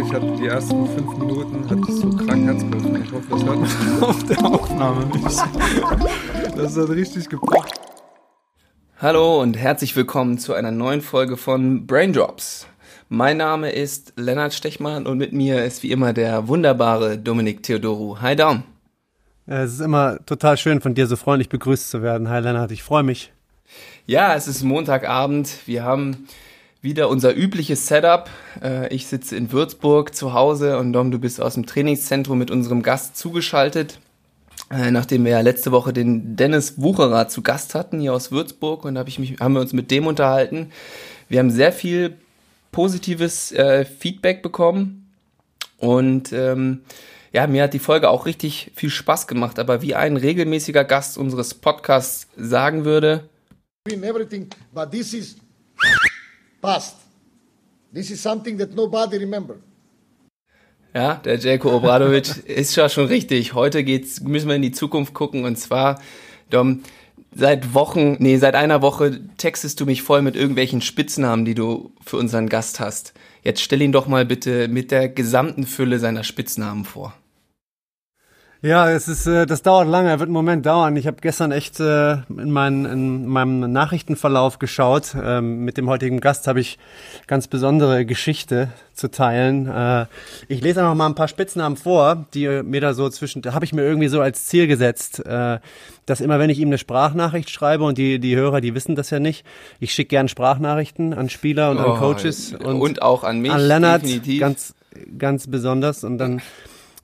ich hatte die ersten fünf Minuten hatte ich so krank Herzklopfen. Ich hoffe, das hört man auf der Aufnahme nicht. Das hat richtig gebracht. Hallo und herzlich willkommen zu einer neuen Folge von Braindrops. Mein Name ist Lennart Stechmann und mit mir ist wie immer der wunderbare Dominik Theodoru. Hi Dom. Es ist immer total schön, von dir so freundlich begrüßt zu werden. Hi Lennart, ich freue mich. Ja, es ist Montagabend. Wir haben wieder unser übliches Setup. Äh, ich sitze in Würzburg zu Hause und Dom, du bist aus dem Trainingszentrum mit unserem Gast zugeschaltet. Äh, nachdem wir ja letzte Woche den Dennis Wucherer zu Gast hatten hier aus Würzburg und hab ich mich, haben wir uns mit dem unterhalten. Wir haben sehr viel positives äh, Feedback bekommen und ähm, ja, mir hat die Folge auch richtig viel Spaß gemacht, aber wie ein regelmäßiger Gast unseres Podcasts sagen würde, everything, but this is past. This is something that nobody remember. Ja, der Jelko Obradovic ist ja schon richtig. Heute geht's, müssen wir in die Zukunft gucken und zwar, Dom, seit Wochen, nee, seit einer Woche textest du mich voll mit irgendwelchen Spitznamen, die du für unseren Gast hast. Jetzt stell ihn doch mal bitte mit der gesamten Fülle seiner Spitznamen vor. Ja, es ist, äh, das dauert lange, wird einen Moment dauern. Ich habe gestern echt äh, in, mein, in meinem Nachrichtenverlauf geschaut. Ähm, mit dem heutigen Gast habe ich ganz besondere Geschichte zu teilen. Äh, ich lese einfach mal ein paar Spitznamen vor, die mir da so zwischen, da habe ich mir irgendwie so als Ziel gesetzt, äh, dass immer wenn ich ihm eine Sprachnachricht schreibe und die, die Hörer, die wissen das ja nicht, ich schicke gern Sprachnachrichten an Spieler und oh, an Coaches und, und auch an mich. An Lennart, definitiv. ganz, ganz besonders und dann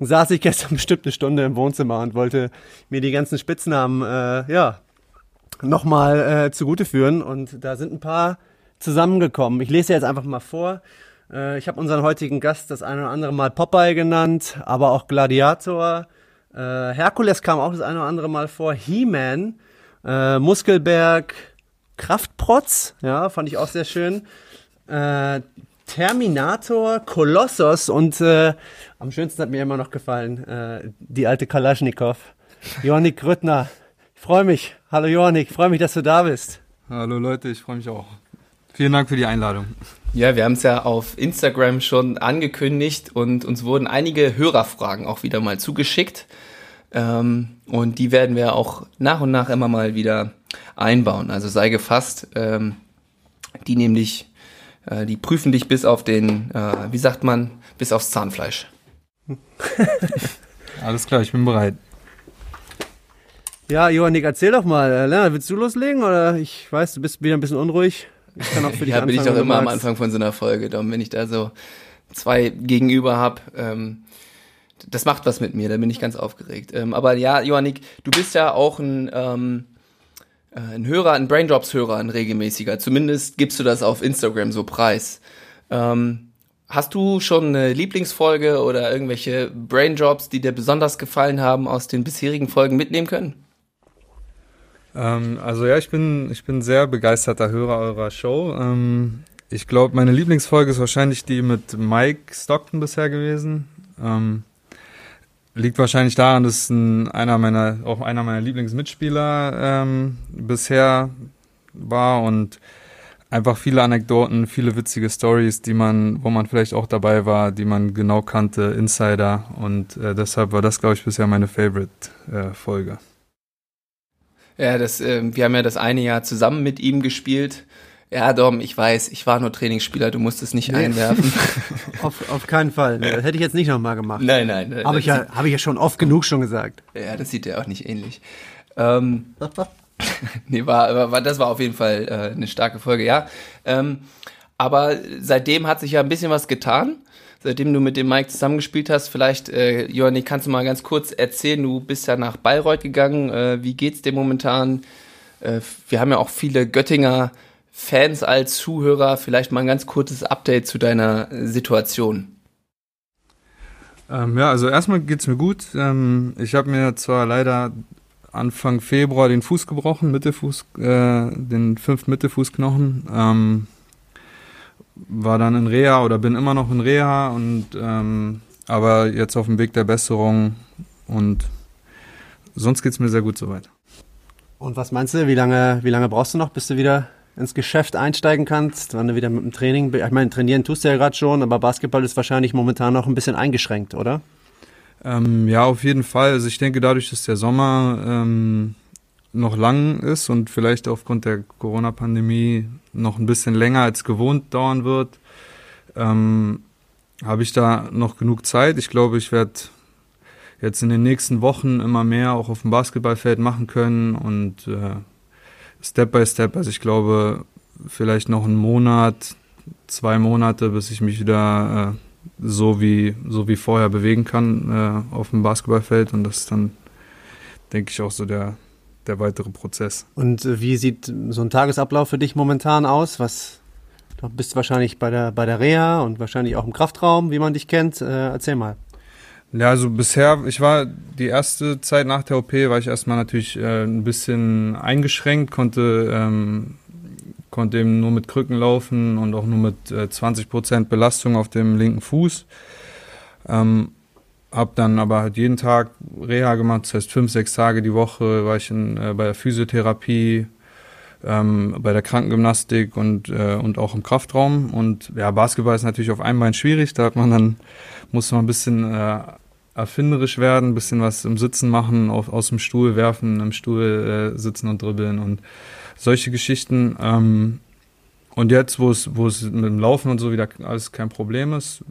saß ich gestern bestimmt eine Stunde im Wohnzimmer und wollte mir die ganzen Spitznamen, äh, ja, nochmal äh, zugute führen. Und da sind ein paar zusammengekommen. Ich lese jetzt einfach mal vor. Äh, ich habe unseren heutigen Gast das eine oder andere Mal Popeye genannt, aber auch Gladiator. Äh, Herkules kam auch das eine oder andere Mal vor. He-Man, äh, Muskelberg, Kraftprotz, ja, fand ich auch sehr schön. Äh, Terminator, Kolossos und äh, am schönsten hat mir immer noch gefallen, äh, die alte Kalaschnikow. Johannik Grüttner, ich freue mich. Hallo ich freue mich, dass du da bist. Hallo Leute, ich freue mich auch. Vielen Dank für die Einladung. Ja, wir haben es ja auf Instagram schon angekündigt und uns wurden einige Hörerfragen auch wieder mal zugeschickt. Ähm, und die werden wir auch nach und nach immer mal wieder einbauen. Also sei gefasst, ähm, die nämlich äh, die prüfen dich bis auf den, äh, wie sagt man, bis aufs Zahnfleisch. Alles klar, ich bin bereit. Ja, Johannik, erzähl doch mal. Äh, Lennart, willst du loslegen? Oder ich weiß, du bist wieder ein bisschen unruhig. Ich kann auch für dich Ja, bin ich doch immer am Anfang von so einer Folge. Darum, wenn ich da so zwei gegenüber habe, ähm, das macht was mit mir, da bin ich ganz aufgeregt. Ähm, aber ja, Johannik, du bist ja auch ein ähm, äh, ein Hörer, ein Braindrops-Hörer, ein regelmäßiger. Zumindest gibst du das auf Instagram so preis. Ähm, hast du schon eine Lieblingsfolge oder irgendwelche Braindrops, die dir besonders gefallen haben, aus den bisherigen Folgen mitnehmen können? Ähm, also ja, ich bin, ich bin sehr begeisterter Hörer eurer Show. Ähm, ich glaube, meine Lieblingsfolge ist wahrscheinlich die mit Mike Stockton bisher gewesen. Liegt wahrscheinlich daran, dass ein, einer meiner, auch einer meiner Lieblingsmitspieler ähm, bisher war und einfach viele Anekdoten, viele witzige Stories, die man, wo man vielleicht auch dabei war, die man genau kannte, Insider und äh, deshalb war das, glaube ich, bisher meine Favorite-Folge. Äh, ja, das, äh, wir haben ja das eine Jahr zusammen mit ihm gespielt ja, Dom, ich weiß, ich war nur Trainingsspieler, du musst es nicht nee. einwerfen. auf, auf keinen Fall. Das hätte ich jetzt nicht nochmal gemacht. Nein, nein. nein Habe ich, ja, hab ich ja schon oft genug schon gesagt. Ja, das sieht ja auch nicht ähnlich. Ähm, nee, war, war, das war auf jeden Fall äh, eine starke Folge, ja. Ähm, aber seitdem hat sich ja ein bisschen was getan. Seitdem du mit dem Mike zusammengespielt hast, vielleicht, äh, Johanni, kannst du mal ganz kurz erzählen, du bist ja nach Bayreuth gegangen. Äh, wie geht's dir momentan? Äh, wir haben ja auch viele Göttinger Fans als Zuhörer vielleicht mal ein ganz kurzes Update zu deiner Situation. Ähm, ja, also erstmal geht es mir gut. Ähm, ich habe mir zwar leider Anfang Februar den Fuß gebrochen, Mittelfuß, äh, den fünften Mittelfußknochen. Ähm, war dann in Reha oder bin immer noch in Reha und ähm, aber jetzt auf dem Weg der Besserung und sonst geht es mir sehr gut soweit. Und was meinst du, wie lange, wie lange brauchst du noch, bis du wieder ins Geschäft einsteigen kannst, wann du wieder mit dem Training, ich meine, trainieren tust du ja gerade schon, aber Basketball ist wahrscheinlich momentan noch ein bisschen eingeschränkt, oder? Ähm, ja, auf jeden Fall. Also ich denke, dadurch, dass der Sommer ähm, noch lang ist und vielleicht aufgrund der Corona-Pandemie noch ein bisschen länger als gewohnt dauern wird, ähm, habe ich da noch genug Zeit. Ich glaube, ich werde jetzt in den nächsten Wochen immer mehr auch auf dem Basketballfeld machen können und äh, Step by Step. Also ich glaube, vielleicht noch einen Monat, zwei Monate, bis ich mich wieder äh, so wie so wie vorher bewegen kann äh, auf dem Basketballfeld und das ist dann denke ich auch so der der weitere Prozess. Und äh, wie sieht so ein Tagesablauf für dich momentan aus? Was du bist wahrscheinlich bei der bei der Reha und wahrscheinlich auch im Kraftraum, wie man dich kennt. Äh, erzähl mal. Ja, also bisher, ich war die erste Zeit nach der OP, war ich erstmal natürlich äh, ein bisschen eingeschränkt, konnte, ähm, konnte eben nur mit Krücken laufen und auch nur mit äh, 20% Belastung auf dem linken Fuß. Ähm, hab dann aber halt jeden Tag Reha gemacht, das heißt fünf, sechs Tage die Woche war ich in, äh, bei der Physiotherapie, ähm, bei der Krankengymnastik und, äh, und auch im Kraftraum. Und ja, Basketball ist natürlich auf einem Bein schwierig, da hat man dann, muss man ein bisschen äh, erfinderisch werden, ein bisschen was im Sitzen machen, auf, aus dem Stuhl werfen, im Stuhl äh, sitzen und dribbeln und solche Geschichten. Ähm, und jetzt, wo es, wo es mit dem Laufen und so wieder alles kein Problem ist,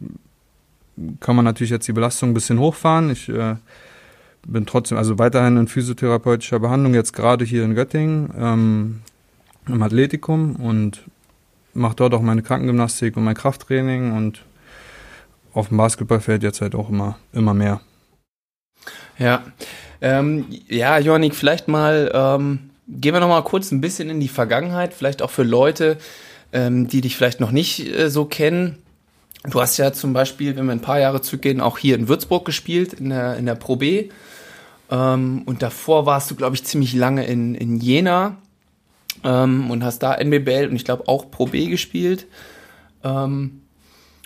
kann man natürlich jetzt die Belastung ein bisschen hochfahren. Ich äh, bin trotzdem, also weiterhin in physiotherapeutischer Behandlung, jetzt gerade hier in Göttingen, ähm, im Athletikum und mache dort auch meine Krankengymnastik und mein Krafttraining und auf dem Basketballfeld jetzt halt auch immer, immer mehr. Ja, ähm, ja, Johannik, vielleicht mal ähm, gehen wir noch mal kurz ein bisschen in die Vergangenheit, vielleicht auch für Leute, ähm, die dich vielleicht noch nicht äh, so kennen. Du hast ja zum Beispiel, wenn wir ein paar Jahre zurückgehen, auch hier in Würzburg gespielt, in der, in der Pro B. Ähm, und davor warst du, glaube ich, ziemlich lange in, in Jena ähm, und hast da NBBL und ich glaube auch Pro B gespielt. Ähm,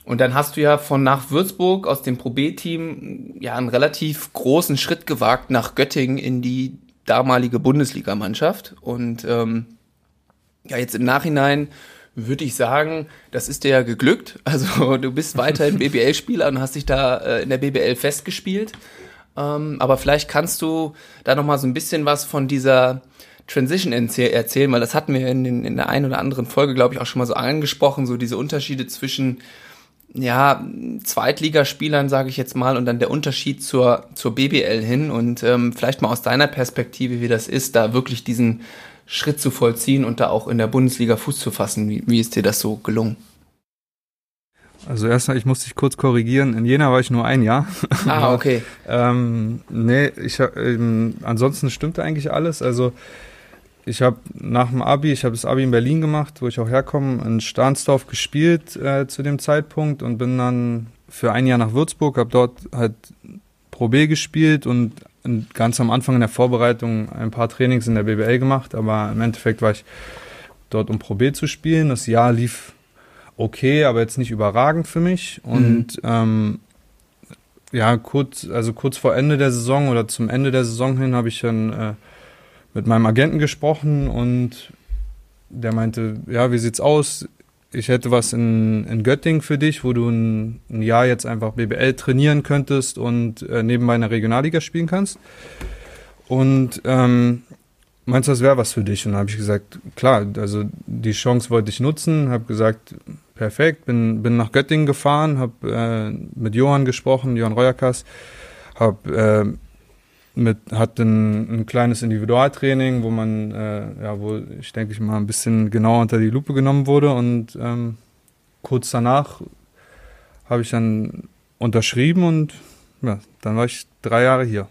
und dann hast du ja von nach Würzburg aus dem Pro B-Team ja einen relativ großen Schritt gewagt nach Göttingen in die damalige Bundesligamannschaft. Und ähm, ja, jetzt im Nachhinein würde ich sagen, das ist dir ja geglückt. Also du bist weiterhin BBL-Spieler und hast dich da äh, in der BBL festgespielt. Ähm, aber vielleicht kannst du da noch mal so ein bisschen was von dieser Transition erzählen, weil das hatten wir in, den, in der einen oder anderen Folge, glaube ich, auch schon mal so angesprochen, so diese Unterschiede zwischen ja, Zweitligaspielern, sage ich jetzt mal, und dann der Unterschied zur, zur BBL hin und ähm, vielleicht mal aus deiner Perspektive, wie das ist, da wirklich diesen Schritt zu vollziehen und da auch in der Bundesliga Fuß zu fassen. Wie, wie ist dir das so gelungen? Also erstmal, ich muss dich kurz korrigieren. In Jena war ich nur ein Jahr. Ah, okay. ähm, nee, ich ähm, ansonsten stimmte eigentlich alles. Also ich habe nach dem Abi, ich habe das Abi in Berlin gemacht, wo ich auch herkomme, in Stahnsdorf gespielt äh, zu dem Zeitpunkt und bin dann für ein Jahr nach Würzburg, habe dort halt Pro B gespielt und ganz am Anfang in der Vorbereitung ein paar Trainings in der BBL gemacht, aber im Endeffekt war ich dort, um Pro B zu spielen. Das Jahr lief okay, aber jetzt nicht überragend für mich und mhm. ähm, ja, kurz, also kurz vor Ende der Saison oder zum Ende der Saison hin habe ich dann äh, mit meinem Agenten gesprochen und der meinte, ja, wie sieht's aus? Ich hätte was in, in Göttingen für dich, wo du ein, ein Jahr jetzt einfach BBL trainieren könntest und äh, nebenbei in der Regionalliga spielen kannst. Und ähm, meinst du, das wäre was für dich? Und dann habe ich gesagt, klar, also die Chance wollte ich nutzen, habe gesagt, perfekt, bin, bin nach Göttingen gefahren, habe äh, mit Johann gesprochen, Johann Reuerkas, habe äh, mit, hat ein, ein kleines Individualtraining, wo man, äh, ja, wo ich denke ich mal ein bisschen genauer unter die Lupe genommen wurde und ähm, kurz danach habe ich dann unterschrieben und ja, dann war ich drei Jahre hier.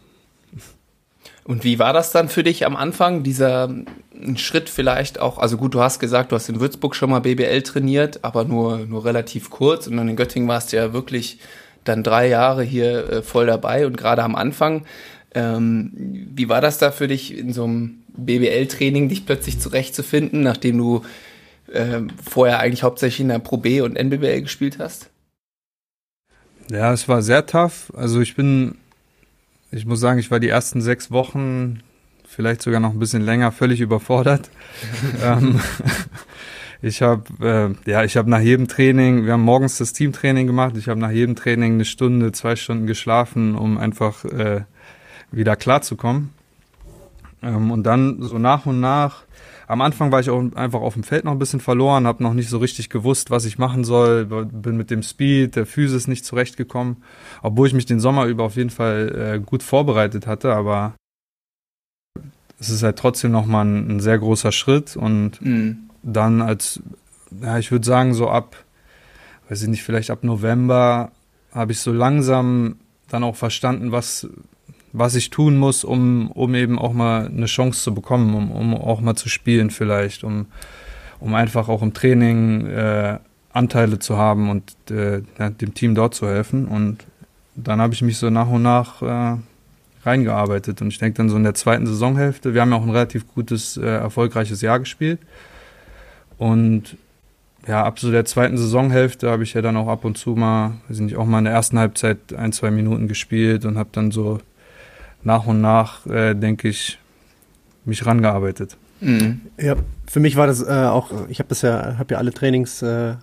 Und wie war das dann für dich am Anfang, dieser Schritt vielleicht auch, also gut, du hast gesagt, du hast in Würzburg schon mal BBL trainiert, aber nur, nur relativ kurz und dann in Göttingen warst du ja wirklich dann drei Jahre hier äh, voll dabei und gerade am Anfang ähm, wie war das da für dich in so einem BBL-Training, dich plötzlich zurechtzufinden, nachdem du äh, vorher eigentlich hauptsächlich in der Pro B und NBBL gespielt hast? Ja, es war sehr tough. Also ich bin, ich muss sagen, ich war die ersten sechs Wochen vielleicht sogar noch ein bisschen länger, völlig überfordert. ähm, ich habe äh, ja, ich habe nach jedem Training, wir haben morgens das Teamtraining gemacht. Ich habe nach jedem Training eine Stunde, zwei Stunden geschlafen, um einfach äh, wieder klarzukommen. Ähm, und dann so nach und nach. Am Anfang war ich auch einfach auf dem Feld noch ein bisschen verloren, habe noch nicht so richtig gewusst, was ich machen soll, bin mit dem Speed, der Physis nicht zurechtgekommen, obwohl ich mich den Sommer über auf jeden Fall äh, gut vorbereitet hatte, aber es ist halt trotzdem nochmal ein, ein sehr großer Schritt und mhm dann als, ja, ich würde sagen, so ab, weiß ich nicht, vielleicht ab November habe ich so langsam dann auch verstanden, was, was ich tun muss, um, um eben auch mal eine Chance zu bekommen, um, um auch mal zu spielen vielleicht, um, um einfach auch im Training äh, Anteile zu haben und äh, ja, dem Team dort zu helfen. Und dann habe ich mich so nach und nach äh, reingearbeitet. Und ich denke dann so in der zweiten Saisonhälfte, wir haben ja auch ein relativ gutes, äh, erfolgreiches Jahr gespielt. Und ja, ab so der zweiten Saisonhälfte habe ich ja dann auch ab und zu mal, weiß nicht, auch mal in der ersten Halbzeit ein, zwei Minuten gespielt und habe dann so nach und nach, äh, denke ich, mich rangearbeitet. Mhm. Ja, für mich war das äh, auch, ich habe das ja, habe ja alle Trainings äh,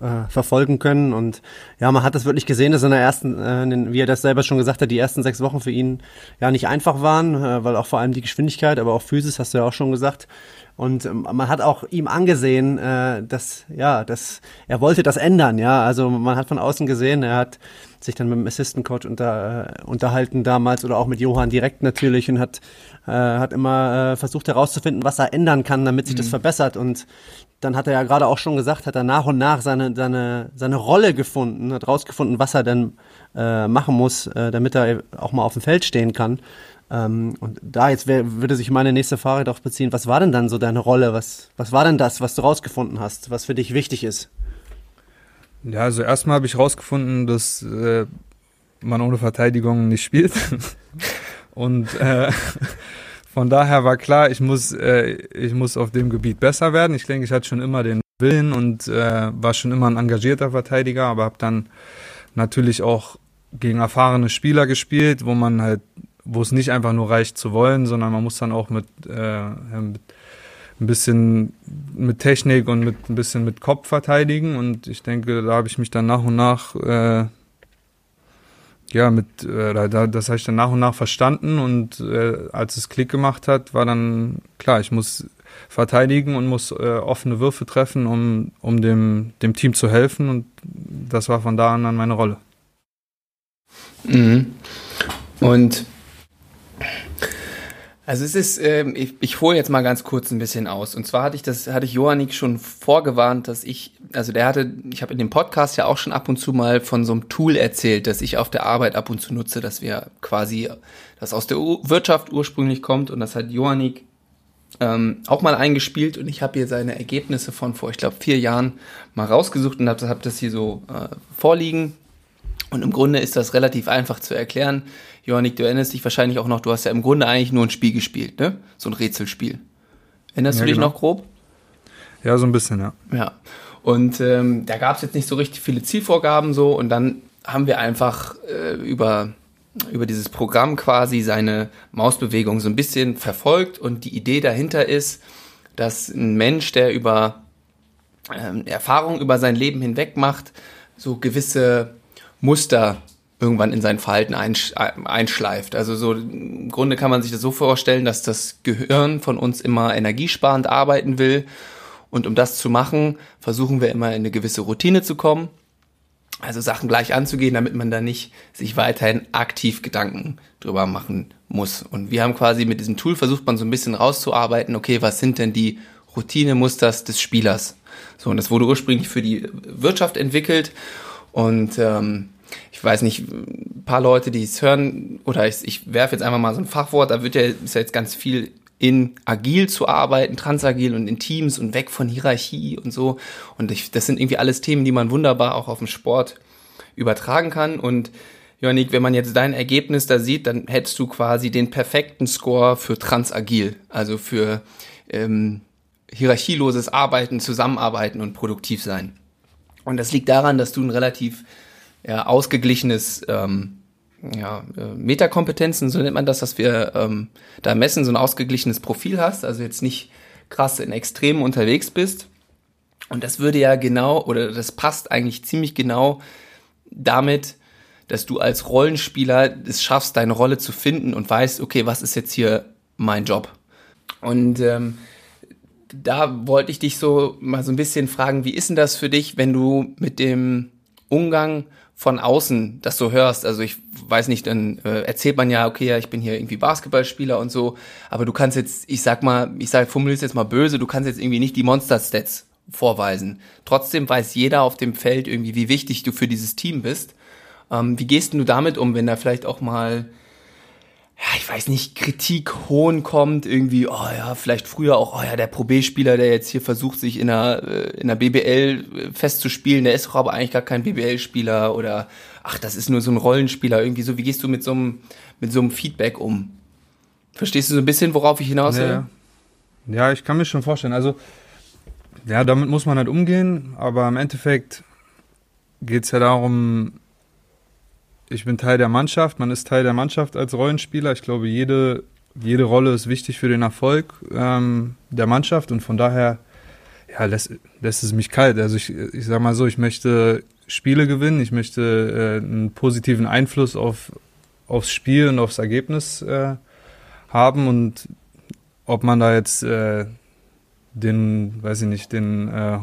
äh, verfolgen können. Und ja, man hat das wirklich gesehen, dass in der ersten, äh, wie er das selber schon gesagt hat, die ersten sechs Wochen für ihn ja nicht einfach waren, äh, weil auch vor allem die Geschwindigkeit, aber auch Physis, hast du ja auch schon gesagt. Und ähm, man hat auch ihm angesehen, äh, dass ja, dass er wollte das ändern. Ja, also man hat von außen gesehen, er hat sich dann mit dem Assistant Coach unter, äh, unterhalten damals oder auch mit Johann direkt natürlich und hat äh, hat immer äh, versucht herauszufinden, was er ändern kann, damit sich mhm. das verbessert. Und dann hat er ja gerade auch schon gesagt, hat er nach und nach seine, seine, seine Rolle gefunden, hat rausgefunden, was er denn äh, machen muss, äh, damit er auch mal auf dem Feld stehen kann. Ähm, und da jetzt wär, würde sich meine nächste Frage darauf beziehen, was war denn dann so deine Rolle? Was, was war denn das, was du rausgefunden hast, was für dich wichtig ist? Ja, also erstmal habe ich rausgefunden, dass äh, man ohne Verteidigung nicht spielt. und äh, von daher war klar, ich muss, äh, ich muss auf dem Gebiet besser werden. Ich denke, ich hatte schon immer den Willen und äh, war schon immer ein engagierter Verteidiger, aber habe dann natürlich auch gegen erfahrene Spieler gespielt, wo man halt, wo es nicht einfach nur reicht zu wollen, sondern man muss dann auch mit, äh, mit ein bisschen mit Technik und mit ein bisschen mit Kopf verteidigen. Und ich denke, da habe ich mich dann nach und nach äh, ja, mit, äh, da, das habe ich dann nach und nach verstanden und äh, als es Klick gemacht hat, war dann klar, ich muss verteidigen und muss äh, offene Würfe treffen, um, um dem, dem Team zu helfen und das war von da an dann meine Rolle. Mhm. Und also es ist, ähm, ich, ich hole jetzt mal ganz kurz ein bisschen aus. Und zwar hatte ich das, hatte ich Johannik schon vorgewarnt, dass ich, also der hatte, ich habe in dem Podcast ja auch schon ab und zu mal von so einem Tool erzählt, das ich auf der Arbeit ab und zu nutze, dass wir quasi, das aus der Wirtschaft ursprünglich kommt und das hat Johannik ähm, auch mal eingespielt und ich habe hier seine Ergebnisse von vor, ich glaube, vier Jahren mal rausgesucht und habe hab das hier so äh, vorliegen. Und im Grunde ist das relativ einfach zu erklären. Johannik, du erinnerst dich wahrscheinlich auch noch, du hast ja im Grunde eigentlich nur ein Spiel gespielt, ne? So ein Rätselspiel. Erinnerst ja, du dich genau. noch grob? Ja, so ein bisschen, ja. Ja. Und ähm, da gab es jetzt nicht so richtig viele Zielvorgaben so und dann haben wir einfach äh, über, über dieses Programm quasi seine Mausbewegung so ein bisschen verfolgt und die Idee dahinter ist, dass ein Mensch, der über ähm, Erfahrungen über sein Leben hinweg macht, so gewisse Muster irgendwann in sein Verhalten einschleift. Also so im Grunde kann man sich das so vorstellen, dass das Gehirn von uns immer energiesparend arbeiten will. Und um das zu machen, versuchen wir immer in eine gewisse Routine zu kommen. Also Sachen gleich anzugehen, damit man da nicht sich weiterhin aktiv Gedanken drüber machen muss. Und wir haben quasi mit diesem Tool versucht, man so ein bisschen rauszuarbeiten, okay, was sind denn die Routinemusters des Spielers? So, und das wurde ursprünglich für die Wirtschaft entwickelt. Und ähm, ich weiß nicht, ein paar Leute, die es hören, oder ich, ich werfe jetzt einfach mal so ein Fachwort, da wird ja, ist ja jetzt ganz viel in agil zu arbeiten, transagil und in Teams und weg von Hierarchie und so. Und ich, das sind irgendwie alles Themen, die man wunderbar auch auf den Sport übertragen kann. Und Jonik, wenn man jetzt dein Ergebnis da sieht, dann hättest du quasi den perfekten Score für transagil, also für ähm, hierarchieloses Arbeiten, Zusammenarbeiten und produktiv sein. Und das liegt daran, dass du ein relativ ja, ausgeglichenes ähm, ja, äh, Metakompetenzen, so nennt man das, dass wir ähm, da messen, so ein ausgeglichenes Profil hast, also jetzt nicht krass in Extremen unterwegs bist. Und das würde ja genau, oder das passt eigentlich ziemlich genau damit, dass du als Rollenspieler es schaffst, deine Rolle zu finden und weißt, okay, was ist jetzt hier mein Job? Und ähm, da wollte ich dich so mal so ein bisschen fragen, wie ist denn das für dich, wenn du mit dem Umgang von außen das so hörst? Also ich weiß nicht, dann äh, erzählt man ja, okay, ja, ich bin hier irgendwie Basketballspieler und so, aber du kannst jetzt, ich sag mal, ich sag, formuliere jetzt mal böse, du kannst jetzt irgendwie nicht die Monster-Stats vorweisen. Trotzdem weiß jeder auf dem Feld irgendwie, wie wichtig du für dieses Team bist. Ähm, wie gehst du damit um, wenn da vielleicht auch mal, ja, ich weiß nicht, Kritik, Hohn kommt, irgendwie, oh ja, vielleicht früher auch, oh ja, der Pro B-Spieler, der jetzt hier versucht, sich in der, äh, in der BBL äh, festzuspielen, der ist doch aber eigentlich gar kein BBL-Spieler oder, ach, das ist nur so ein Rollenspieler, irgendwie so. Wie gehst du mit so einem, mit so einem Feedback um? Verstehst du so ein bisschen, worauf ich hinaus will? Ja, ja, ich kann mir schon vorstellen. Also, ja, damit muss man halt umgehen, aber im Endeffekt geht es ja darum, ich bin Teil der Mannschaft, man ist Teil der Mannschaft als Rollenspieler. Ich glaube, jede, jede Rolle ist wichtig für den Erfolg ähm, der Mannschaft und von daher ja, lässt, lässt es mich kalt. Also ich, ich sag mal so, ich möchte Spiele gewinnen, ich möchte äh, einen positiven Einfluss auf, aufs Spiel und aufs Ergebnis äh, haben und ob man da jetzt äh, den, weiß ich nicht, den, äh,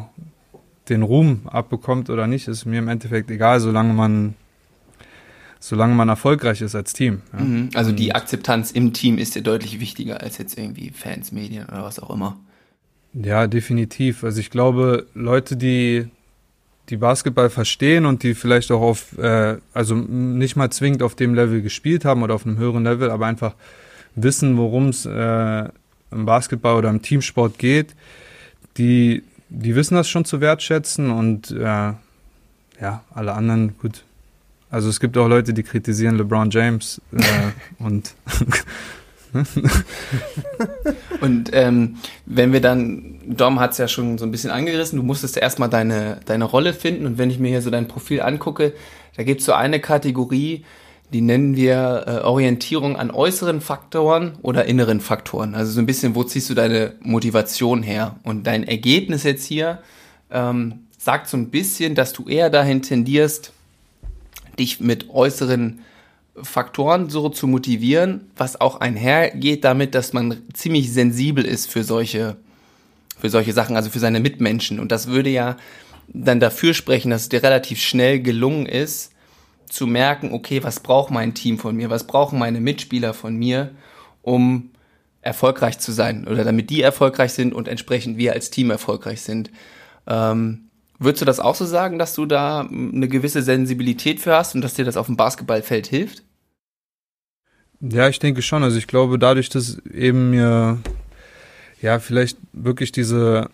den Ruhm abbekommt oder nicht, ist mir im Endeffekt egal, solange man solange man erfolgreich ist als Team. Ja. Mhm. Also die Akzeptanz im Team ist ja deutlich wichtiger als jetzt irgendwie Fans, Medien oder was auch immer. Ja, definitiv. Also ich glaube, Leute, die die Basketball verstehen und die vielleicht auch auf, äh, also nicht mal zwingend auf dem Level gespielt haben oder auf einem höheren Level, aber einfach wissen, worum es äh, im Basketball oder im Teamsport geht, die, die wissen das schon zu wertschätzen und äh, ja, alle anderen, gut. Also es gibt auch Leute, die kritisieren LeBron James äh, und und ähm, wenn wir dann, Dom hat es ja schon so ein bisschen angerissen, du musstest erstmal deine, deine Rolle finden und wenn ich mir hier so dein Profil angucke, da gibt es so eine Kategorie, die nennen wir äh, Orientierung an äußeren Faktoren oder inneren Faktoren. Also so ein bisschen, wo ziehst du deine Motivation her? Und dein Ergebnis jetzt hier ähm, sagt so ein bisschen, dass du eher dahin tendierst, dich mit äußeren Faktoren so zu motivieren, was auch einhergeht damit, dass man ziemlich sensibel ist für solche, für solche Sachen, also für seine Mitmenschen. Und das würde ja dann dafür sprechen, dass es dir relativ schnell gelungen ist, zu merken, okay, was braucht mein Team von mir, was brauchen meine Mitspieler von mir, um erfolgreich zu sein oder damit die erfolgreich sind und entsprechend wir als Team erfolgreich sind. Ähm, würdest du das auch so sagen, dass du da eine gewisse Sensibilität für hast und dass dir das auf dem Basketballfeld hilft? Ja, ich denke schon. Also ich glaube, dadurch, dass eben mir ja vielleicht wirklich diese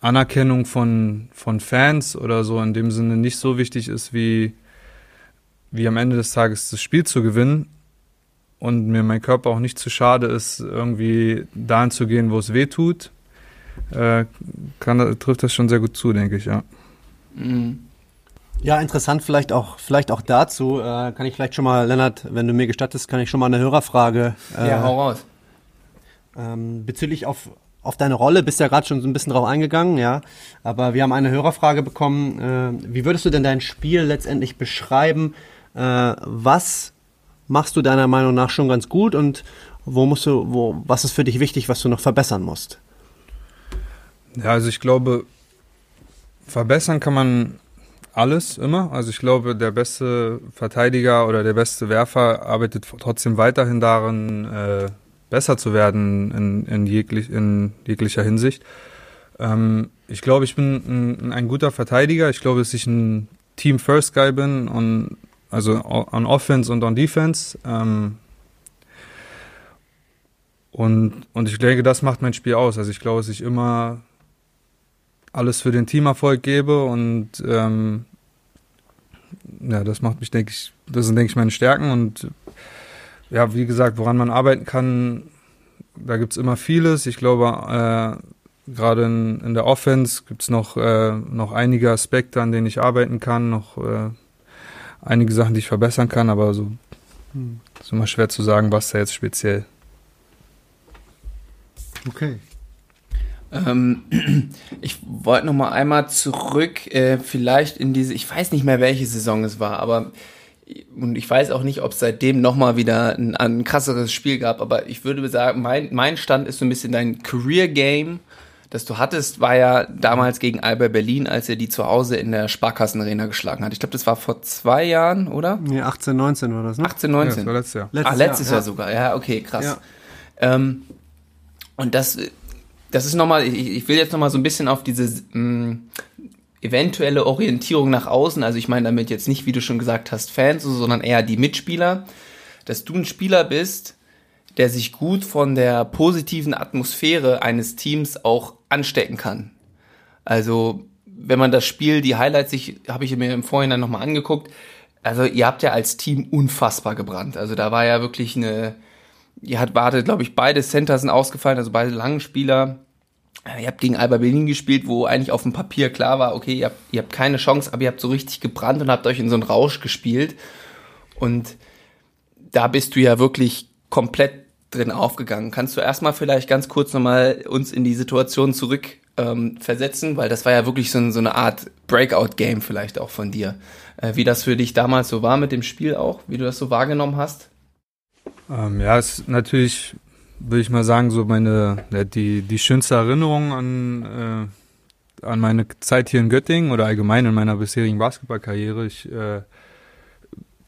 Anerkennung von, von Fans oder so in dem Sinne nicht so wichtig ist wie wie am Ende des Tages das Spiel zu gewinnen und mir mein Körper auch nicht zu schade ist, irgendwie dahin zu gehen, wo es weh tut, äh, kann, trifft das schon sehr gut zu, denke ich, ja. Mhm. Ja, interessant vielleicht auch, vielleicht auch dazu, äh, kann ich vielleicht schon mal, Lennart, wenn du mir gestattest, kann ich schon mal eine Hörerfrage. Äh, ja, hau raus. Ähm, bezüglich auf, auf deine Rolle, bist ja gerade schon so ein bisschen drauf eingegangen, ja. Aber wir haben eine Hörerfrage bekommen. Äh, wie würdest du denn dein Spiel letztendlich beschreiben? Äh, was machst du deiner Meinung nach schon ganz gut und wo musst du, wo, was ist für dich wichtig, was du noch verbessern musst? Ja, also ich glaube, verbessern kann man alles immer. Also ich glaube, der beste Verteidiger oder der beste Werfer arbeitet trotzdem weiterhin darin, äh, besser zu werden in, in, jeglich, in jeglicher Hinsicht. Ähm, ich glaube, ich bin ein, ein, guter Verteidiger. Ich glaube, dass ich ein Team First Guy bin und also on Offense und on Defense. Ähm, und, und ich denke, das macht mein Spiel aus. Also ich glaube, dass ich immer alles für den Teamerfolg gebe und ähm, ja, das macht mich, denke ich, das sind, denke ich, meine Stärken und ja, wie gesagt, woran man arbeiten kann, da gibt es immer vieles. Ich glaube, äh, gerade in, in, der Offense gibt es noch, äh, noch einige Aspekte, an denen ich arbeiten kann, noch äh, einige Sachen, die ich verbessern kann, aber so hm. ist immer schwer zu sagen, was da jetzt speziell. Okay. Ähm, ich wollte noch mal einmal zurück, äh, vielleicht in diese, ich weiß nicht mehr, welche Saison es war, aber und ich weiß auch nicht, ob es seitdem noch mal wieder ein, ein krasseres Spiel gab, aber ich würde sagen, mein, mein Stand ist so ein bisschen dein Career-Game, das du hattest, war ja damals gegen Alba Berlin, als er die zu Hause in der Sparkassenarena geschlagen hat. Ich glaube, das war vor zwei Jahren, oder? Nee, 18, 19 war das, ne? 18, 19. Ja, das war letztes Jahr. Letztes ah, letztes Jahr, Jahr sogar. Ja, okay, krass. Ja. Ähm, und das, das ist nochmal, ich, ich will jetzt nochmal so ein bisschen auf diese mh, mm, eventuelle Orientierung nach außen, also ich meine damit jetzt nicht, wie du schon gesagt hast, Fans, sondern eher die Mitspieler, dass du ein Spieler bist, der sich gut von der positiven Atmosphäre eines Teams auch anstecken kann. Also, wenn man das Spiel, die Highlights sich, habe ich mir im Vorhinein nochmal angeguckt, also ihr habt ja als Team unfassbar gebrannt. Also da war ja wirklich eine, ihr habt wartet, glaube ich, beide Center sind ausgefallen, also beide langen Spieler. Ihr habt gegen Alba Berlin gespielt, wo eigentlich auf dem Papier klar war, okay, ihr habt, ihr habt keine Chance, aber ihr habt so richtig gebrannt und habt euch in so einen Rausch gespielt. Und da bist du ja wirklich komplett drin aufgegangen. Kannst du erstmal vielleicht ganz kurz nochmal uns in die Situation zurück ähm, versetzen, weil das war ja wirklich so, so eine Art Breakout-Game vielleicht auch von dir. Äh, wie das für dich damals so war mit dem Spiel auch, wie du das so wahrgenommen hast? Ähm, ja, ist natürlich, würde ich mal sagen, so meine, die, die schönste Erinnerung an, äh, an meine Zeit hier in Göttingen oder allgemein in meiner bisherigen Basketballkarriere. Ich äh,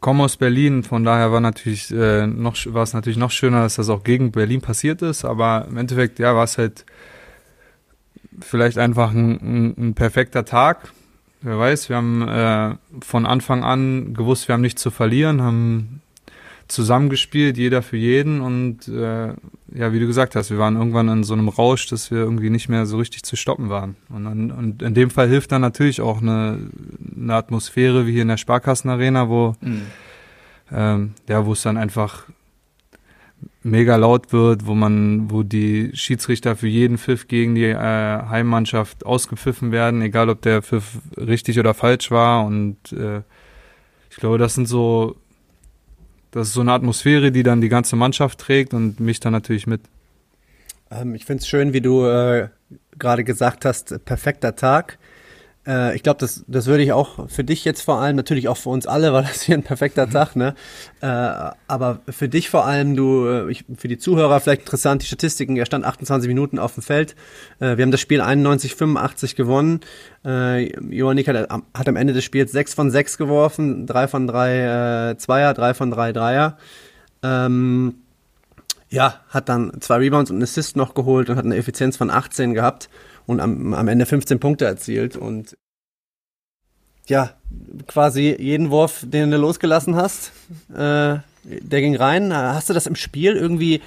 komme aus Berlin, von daher war natürlich äh, noch war es natürlich noch schöner, dass das auch gegen Berlin passiert ist, aber im Endeffekt ja war es halt vielleicht einfach ein, ein, ein, perfekter Tag. Wer weiß, wir haben äh, von Anfang an gewusst, wir haben nichts zu verlieren, haben zusammengespielt, jeder für jeden und äh, ja, wie du gesagt hast, wir waren irgendwann in so einem Rausch, dass wir irgendwie nicht mehr so richtig zu stoppen waren. Und, dann, und in dem Fall hilft dann natürlich auch eine, eine Atmosphäre wie hier in der Sparkassenarena, wo mhm. ähm, ja, wo es dann einfach mega laut wird, wo man, wo die Schiedsrichter für jeden Pfiff gegen die äh, Heimmannschaft ausgepfiffen werden, egal ob der Pfiff richtig oder falsch war. Und äh, ich glaube, das sind so das ist so eine Atmosphäre, die dann die ganze Mannschaft trägt und mich dann natürlich mit. Ähm, ich finde es schön, wie du äh, gerade gesagt hast, perfekter Tag. Äh, ich glaube, das, das würde ich auch für dich jetzt vor allem, natürlich auch für uns alle, weil das hier ein perfekter mhm. Tag, ne? Äh, aber für dich vor allem, du, äh, ich, für die Zuhörer vielleicht interessant, die Statistiken, er stand 28 Minuten auf dem Feld. Äh, wir haben das Spiel 91, 85 gewonnen. Äh, Johannik hat, hat am Ende des Spiels 6 von 6 geworfen, 3 von 3 äh, Zweier, 3 von 3 Dreier. Ähm, ja, hat dann zwei Rebounds und einen Assist noch geholt und hat eine Effizienz von 18 gehabt und am, am Ende 15 Punkte erzielt und ja, quasi jeden Wurf, den du losgelassen hast, äh, der ging rein. Hast du das im Spiel irgendwie,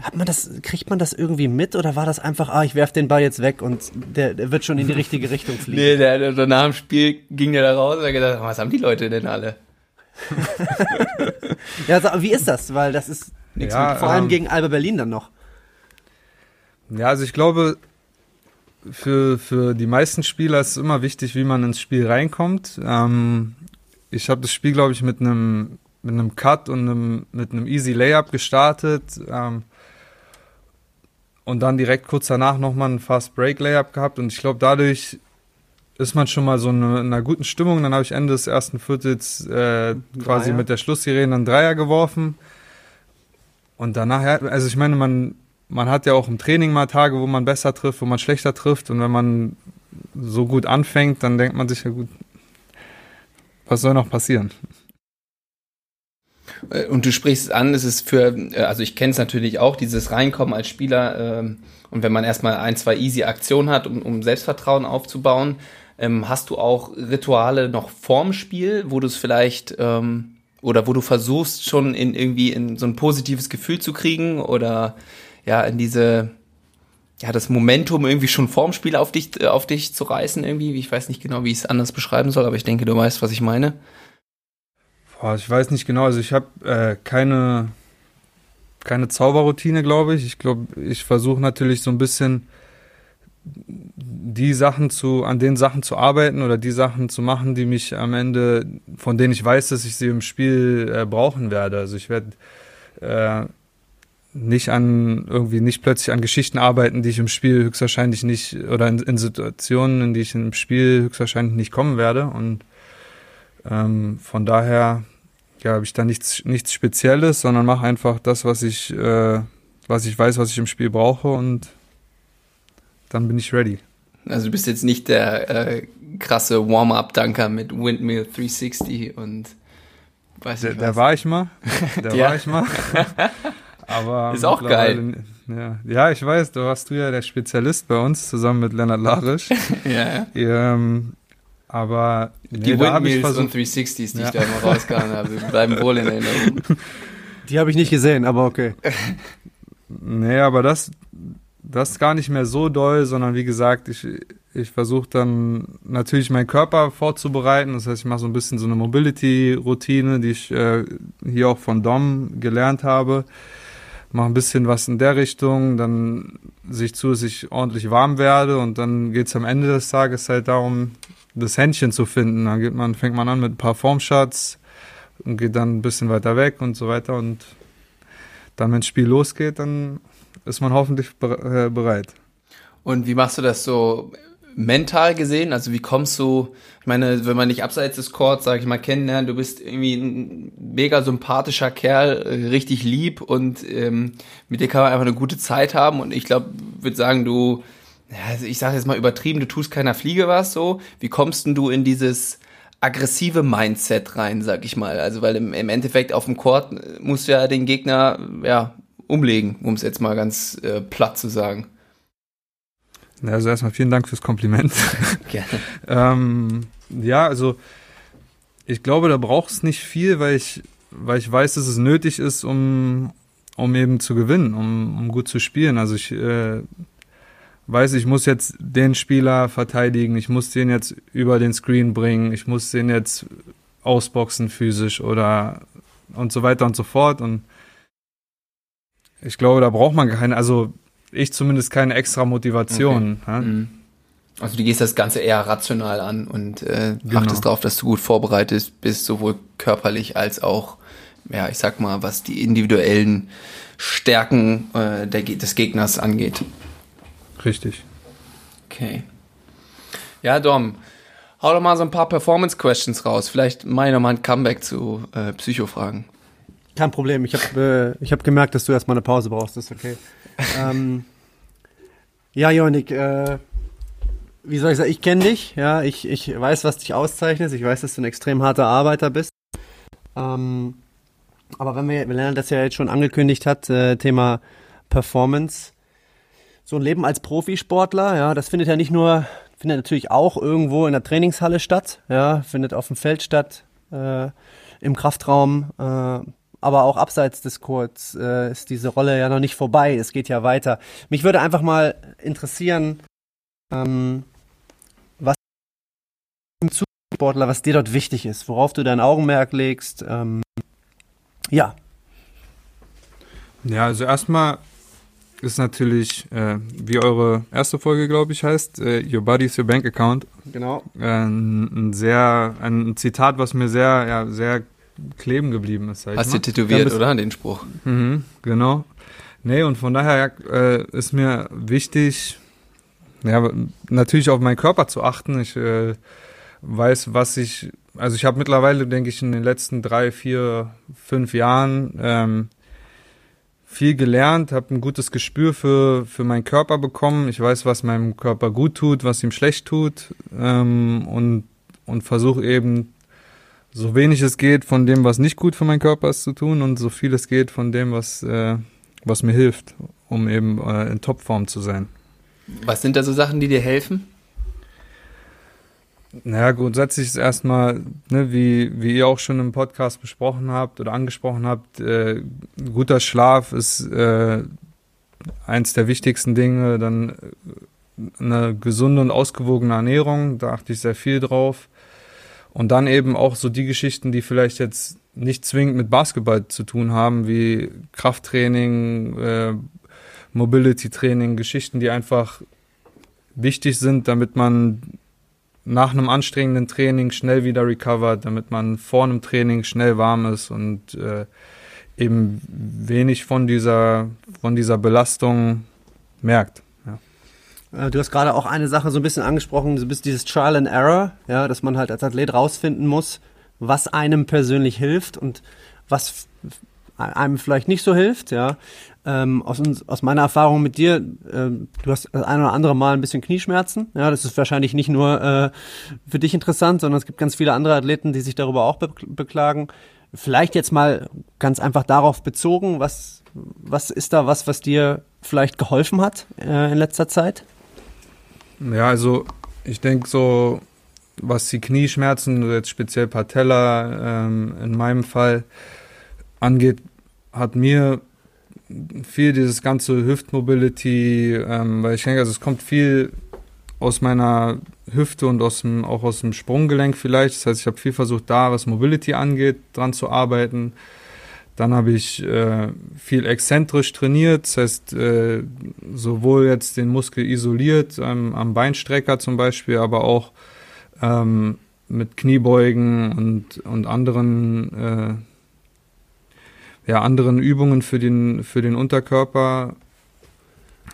hat man das, kriegt man das irgendwie mit oder war das einfach, ah, ich werf den Ball jetzt weg und der, der wird schon in die richtige Richtung fliegen? Nee, der, der, nach dem Spiel ging der da raus und hat gedacht, was haben die Leute denn alle? ja, also, wie ist das? Weil das ist nichts ja, mit, vor allem ähm, gegen Alba Berlin dann noch. Ja, also ich glaube, für, für die meisten Spieler ist es immer wichtig, wie man ins Spiel reinkommt. Ähm, ich habe das Spiel, glaube ich, mit einem mit einem Cut und einem, mit einem Easy Layup gestartet ähm, und dann direkt kurz danach nochmal ein Fast Break Layup gehabt und ich glaube, dadurch ist man schon mal so in einer guten Stimmung. Dann habe ich Ende des ersten Viertels äh, quasi mit der Schlusssirene einen Dreier geworfen. Und danach, also ich meine, man, man hat ja auch im Training mal Tage, wo man besser trifft, wo man schlechter trifft. Und wenn man so gut anfängt, dann denkt man sich ja gut, was soll noch passieren? Äh, und du sprichst es an, es ist für, äh, also ich kenne es natürlich auch, dieses Reinkommen als Spieler ähm, und wenn man erstmal ein, zwei easy Aktionen hat, um, um Selbstvertrauen aufzubauen, ähm, hast du auch Rituale noch vorm Spiel, wo du es vielleicht ähm, oder wo du versuchst schon in irgendwie in so ein positives Gefühl zu kriegen oder ja, in diese, ja, das Momentum irgendwie schon vorm Spiel auf dich, äh, auf dich zu reißen irgendwie. Ich weiß nicht genau, wie ich es anders beschreiben soll, aber ich denke, du weißt, was ich meine. Boah, ich weiß nicht genau. Also ich habe äh, keine, keine Zauberroutine, glaube ich. Ich glaube, ich versuche natürlich so ein bisschen die Sachen zu, an den Sachen zu arbeiten oder die Sachen zu machen, die mich am Ende, von denen ich weiß, dass ich sie im Spiel äh, brauchen werde. Also ich werde äh, nicht an irgendwie nicht plötzlich an Geschichten arbeiten, die ich im Spiel höchstwahrscheinlich nicht oder in, in Situationen, in die ich im Spiel höchstwahrscheinlich nicht kommen werde. Und ähm, von daher ja, habe ich da nichts, nichts Spezielles, sondern mache einfach das, was ich, äh, was ich weiß, was ich im Spiel brauche und dann bin ich ready. Also du bist jetzt nicht der äh, krasse Warm-up-Dunker mit Windmill 360 und weiß nicht. Der, der war ich mal. Der ja. war ich mal. Aber ist auch geil. Ja. ja, ich weiß, du warst du ja der Spezialist bei uns zusammen mit Lennart Larisch. ja. Ähm, aber nee, die Windmills und 360s, die ja. ich da immer rausgehauen habe, bleiben wohl in Erinnerung. Die habe ich nicht gesehen, aber okay. nee, aber das, das ist gar nicht mehr so doll, sondern wie gesagt, ich, ich versuche dann natürlich meinen Körper vorzubereiten. Das heißt, ich mache so ein bisschen so eine Mobility-Routine, die ich äh, hier auch von Dom gelernt habe. Mache ein bisschen was in der Richtung, dann sehe ich zu, dass ich ordentlich warm werde und dann geht es am Ende des Tages halt darum, das Händchen zu finden. Dann geht man, fängt man an mit ein paar Formshots und geht dann ein bisschen weiter weg und so weiter. Und dann, wenn das Spiel losgeht, dann ist man hoffentlich äh, bereit. Und wie machst du das so mental gesehen? Also wie kommst du, ich meine, wenn man dich abseits des Courts, sag ich mal, kennenlernt, du bist irgendwie ein mega sympathischer Kerl, äh, richtig lieb und ähm, mit dir kann man einfach eine gute Zeit haben und ich glaube, würde sagen, du, also ich sage jetzt mal übertrieben, du tust keiner Fliege was so. Wie kommst denn du in dieses aggressive Mindset rein, sag ich mal? Also weil im, im Endeffekt auf dem Court musst du ja den Gegner ja umlegen, um es jetzt mal ganz äh, platt zu sagen. Also erstmal vielen Dank fürs Kompliment. Gerne. ähm, ja, also ich glaube, da braucht es nicht viel, weil ich, weil ich weiß, dass es nötig ist, um, um eben zu gewinnen, um, um gut zu spielen. Also ich äh, weiß, ich muss jetzt den Spieler verteidigen, ich muss den jetzt über den Screen bringen, ich muss den jetzt ausboxen physisch oder und so weiter und so fort. Und ich glaube, da braucht man keine, also ich zumindest keine extra Motivation. Okay. Ja? Mhm. Also du gehst das Ganze eher rational an und äh, genau. achtest darauf, dass du gut vorbereitet bist, sowohl körperlich als auch, ja, ich sag mal, was die individuellen Stärken äh, der, des Gegners angeht. Richtig. Okay. Ja, Dom, hau doch mal so ein paar Performance-Questions raus. Vielleicht mache ich nochmal ein Comeback zu äh, Psychofragen. Kein Problem. Ich habe äh, hab gemerkt, dass du erstmal eine Pause brauchst. Das ist okay. Ähm, ja, Jonik, äh, wie soll ich sagen, ich kenne dich, ja, ich, ich weiß, was dich auszeichnet, ich weiß, dass du ein extrem harter Arbeiter bist. Ähm, aber wenn wir, Lennart das ja jetzt schon angekündigt hat, äh, Thema Performance, so ein Leben als Profisportler, ja, das findet ja nicht nur, findet natürlich auch irgendwo in der Trainingshalle statt, ja, findet auf dem Feld statt, äh, im Kraftraum, äh, aber auch abseits des Courts äh, ist diese Rolle ja noch nicht vorbei. Es geht ja weiter. Mich würde einfach mal interessieren, ähm, was im Sportler, was dir dort wichtig ist, worauf du dein Augenmerk legst. Ähm, ja. Ja, also erstmal ist natürlich, äh, wie eure erste Folge, glaube ich, heißt, äh, Your Body is Your Bank Account. Genau. Äh, ein, sehr, ein Zitat, was mir sehr, ja, sehr kleben geblieben ist. Hast du tätowiert, oder? Den Spruch. Mhm, genau. Nee, und von daher äh, ist mir wichtig, ja, natürlich auf meinen Körper zu achten. Ich äh, weiß, was ich, also ich habe mittlerweile, denke ich, in den letzten drei, vier, fünf Jahren ähm, viel gelernt, habe ein gutes Gespür für, für meinen Körper bekommen. Ich weiß, was meinem Körper gut tut, was ihm schlecht tut ähm, und, und versuche eben so wenig es geht von dem, was nicht gut für meinen Körper ist, zu tun und so viel es geht von dem, was, äh, was mir hilft, um eben äh, in Topform zu sein. Was sind da so Sachen, die dir helfen? Naja, grundsätzlich ist erstmal, ne, wie, wie ihr auch schon im Podcast besprochen habt oder angesprochen habt, äh, guter Schlaf ist äh, eins der wichtigsten Dinge. Dann äh, eine gesunde und ausgewogene Ernährung, da achte ich sehr viel drauf. Und dann eben auch so die Geschichten, die vielleicht jetzt nicht zwingend mit Basketball zu tun haben, wie Krafttraining, äh, Mobility-Training, Geschichten, die einfach wichtig sind, damit man nach einem anstrengenden Training schnell wieder recovert, damit man vor einem Training schnell warm ist und äh, eben wenig von dieser, von dieser Belastung merkt. Äh, du hast gerade auch eine Sache so ein bisschen angesprochen, so bist dieses Trial and Error, ja, dass man halt als Athlet rausfinden muss, was einem persönlich hilft und was einem vielleicht nicht so hilft, ja. Ähm, aus, aus meiner Erfahrung mit dir, ähm, du hast das ein oder andere Mal ein bisschen Knieschmerzen. Ja, das ist wahrscheinlich nicht nur äh, für dich interessant, sondern es gibt ganz viele andere Athleten, die sich darüber auch be beklagen. Vielleicht jetzt mal ganz einfach darauf bezogen, was, was ist da was, was dir vielleicht geholfen hat äh, in letzter Zeit? Ja, also ich denke so, was die Knieschmerzen, jetzt speziell Patella ähm, in meinem Fall angeht, hat mir viel dieses ganze Hüftmobility, ähm, weil ich denke, also es kommt viel aus meiner Hüfte und aus dem, auch aus dem Sprunggelenk vielleicht. Das heißt, ich habe viel versucht, da, was Mobility angeht, dran zu arbeiten. Dann habe ich äh, viel exzentrisch trainiert, das heißt, äh, sowohl jetzt den Muskel isoliert, ähm, am Beinstrecker zum Beispiel, aber auch ähm, mit Kniebeugen und, und anderen, äh, ja, anderen Übungen für den, für den Unterkörper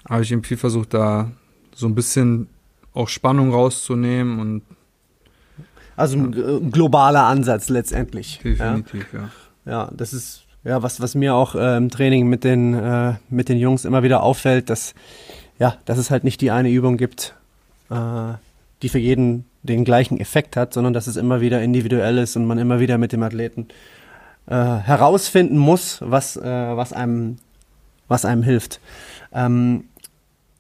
habe ich eben viel versucht, da so ein bisschen auch Spannung rauszunehmen und also ein, ein globaler Ansatz letztendlich. Definitiv, ja. Ja, ja das ist ja was, was mir auch äh, im Training mit den äh, mit den Jungs immer wieder auffällt, dass ja, dass es halt nicht die eine Übung gibt, äh, die für jeden den gleichen Effekt hat, sondern dass es immer wieder individuell ist und man immer wieder mit dem Athleten äh, herausfinden muss, was äh, was einem was einem hilft. Ähm,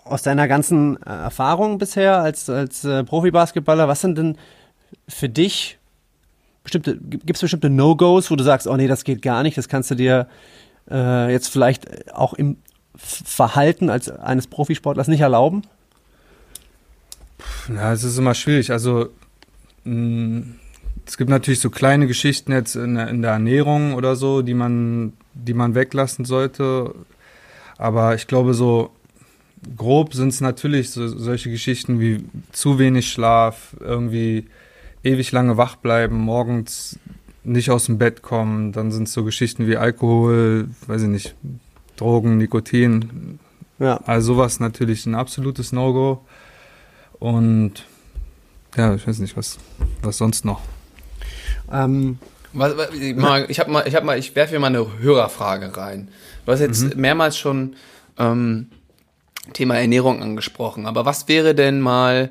aus deiner ganzen äh, Erfahrung bisher als, als Profibasketballer, was sind denn für dich bestimmte, gibt es bestimmte No-Gos, wo du sagst, oh nee, das geht gar nicht, das kannst du dir äh, jetzt vielleicht auch im Verhalten als eines Profisportlers nicht erlauben? Ja, es ist immer schwierig. Also mh, es gibt natürlich so kleine Geschichten jetzt in, in der Ernährung oder so, die man, die man weglassen sollte. Aber ich glaube so grob sind es natürlich so, solche Geschichten wie zu wenig Schlaf, irgendwie ewig lange wach bleiben, morgens nicht aus dem Bett kommen. Dann sind es so Geschichten wie Alkohol, weiß ich nicht, Drogen, Nikotin. Ja. Also sowas natürlich ein absolutes No-Go. Und ja, ich weiß nicht, was, was sonst noch. Ähm, was, ich habe mal, ich habe mal, ich werfe hier mal eine Hörerfrage rein. Du hast jetzt mhm. mehrmals schon ähm, Thema Ernährung angesprochen. Aber was wäre denn mal,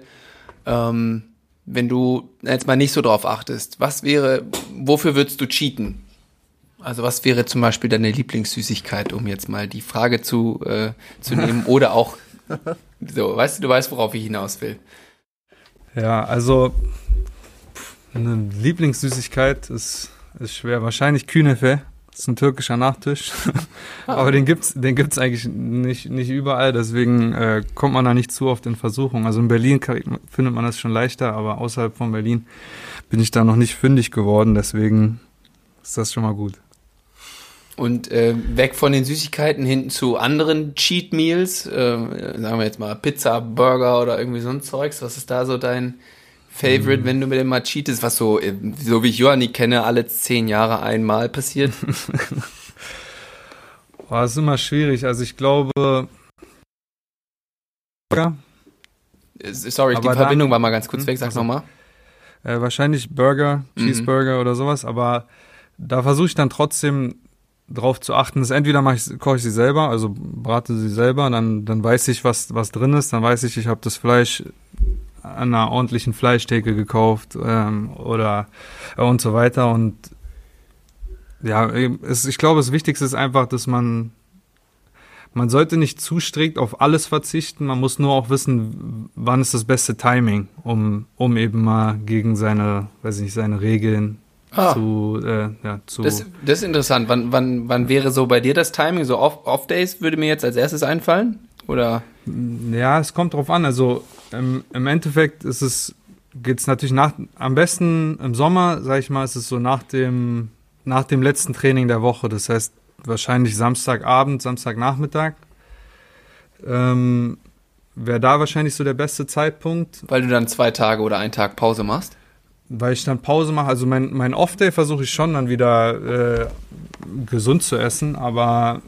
ähm, wenn du jetzt mal nicht so drauf achtest, was wäre, wofür würdest du cheaten? Also was wäre zum Beispiel deine Lieblingssüßigkeit, um jetzt mal die Frage zu, äh, zu nehmen oder auch, so, weißt du, du weißt, worauf ich hinaus will. Ja, also eine Lieblingssüßigkeit ist, ist schwer. Wahrscheinlich Künefe. Das ist ein türkischer Nachtisch. Aber den gibt's, den gibt's eigentlich nicht, nicht überall. Deswegen äh, kommt man da nicht zu oft in Versuchung. Also in Berlin kann, findet man das schon leichter, aber außerhalb von Berlin bin ich da noch nicht fündig geworden. Deswegen ist das schon mal gut. Und äh, weg von den Süßigkeiten hin zu anderen Cheat Meals, äh, sagen wir jetzt mal Pizza, Burger oder irgendwie so ein Zeugs. Was ist da so dein Favorite, mhm. wenn du mit dem mal cheatest, was so, äh, so wie ich Johanni kenne, alle zehn Jahre einmal passiert? Boah, das ist immer schwierig. Also ich glaube. Burger. Sorry, aber die Verbindung dann, war mal ganz kurz hm, weg, sag's also, nochmal. Äh, wahrscheinlich Burger, mhm. Cheeseburger mhm. oder sowas, aber da versuche ich dann trotzdem drauf zu achten, ist entweder mache ich, koche ich sie selber, also brate sie selber, dann, dann weiß ich, was, was drin ist, dann weiß ich, ich habe das Fleisch an einer ordentlichen Fleischtheke gekauft ähm, oder äh, und so weiter. Und ja, es, ich glaube, das Wichtigste ist einfach, dass man man sollte nicht zu strikt auf alles verzichten. Man muss nur auch wissen, wann ist das beste Timing, um, um eben mal gegen seine, weiß ich nicht, seine Regeln ah. zu, äh, ja, zu. Das, das ist interessant. Wann, wann, wann wäre so bei dir das Timing? So Off-Days Off würde mir jetzt als erstes einfallen? Oder? Ja, es kommt drauf an. Also im, im Endeffekt ist es, geht es natürlich nach, am besten im Sommer, sage ich mal, ist es so nach dem, nach dem letzten Training der Woche. Das heißt wahrscheinlich Samstagabend, Samstagnachmittag. Ähm, wäre da wahrscheinlich so der beste Zeitpunkt. Weil du dann zwei Tage oder einen Tag Pause machst? Weil ich dann Pause mache. Also mein, mein Off-Day versuche ich schon dann wieder äh, gesund zu essen, aber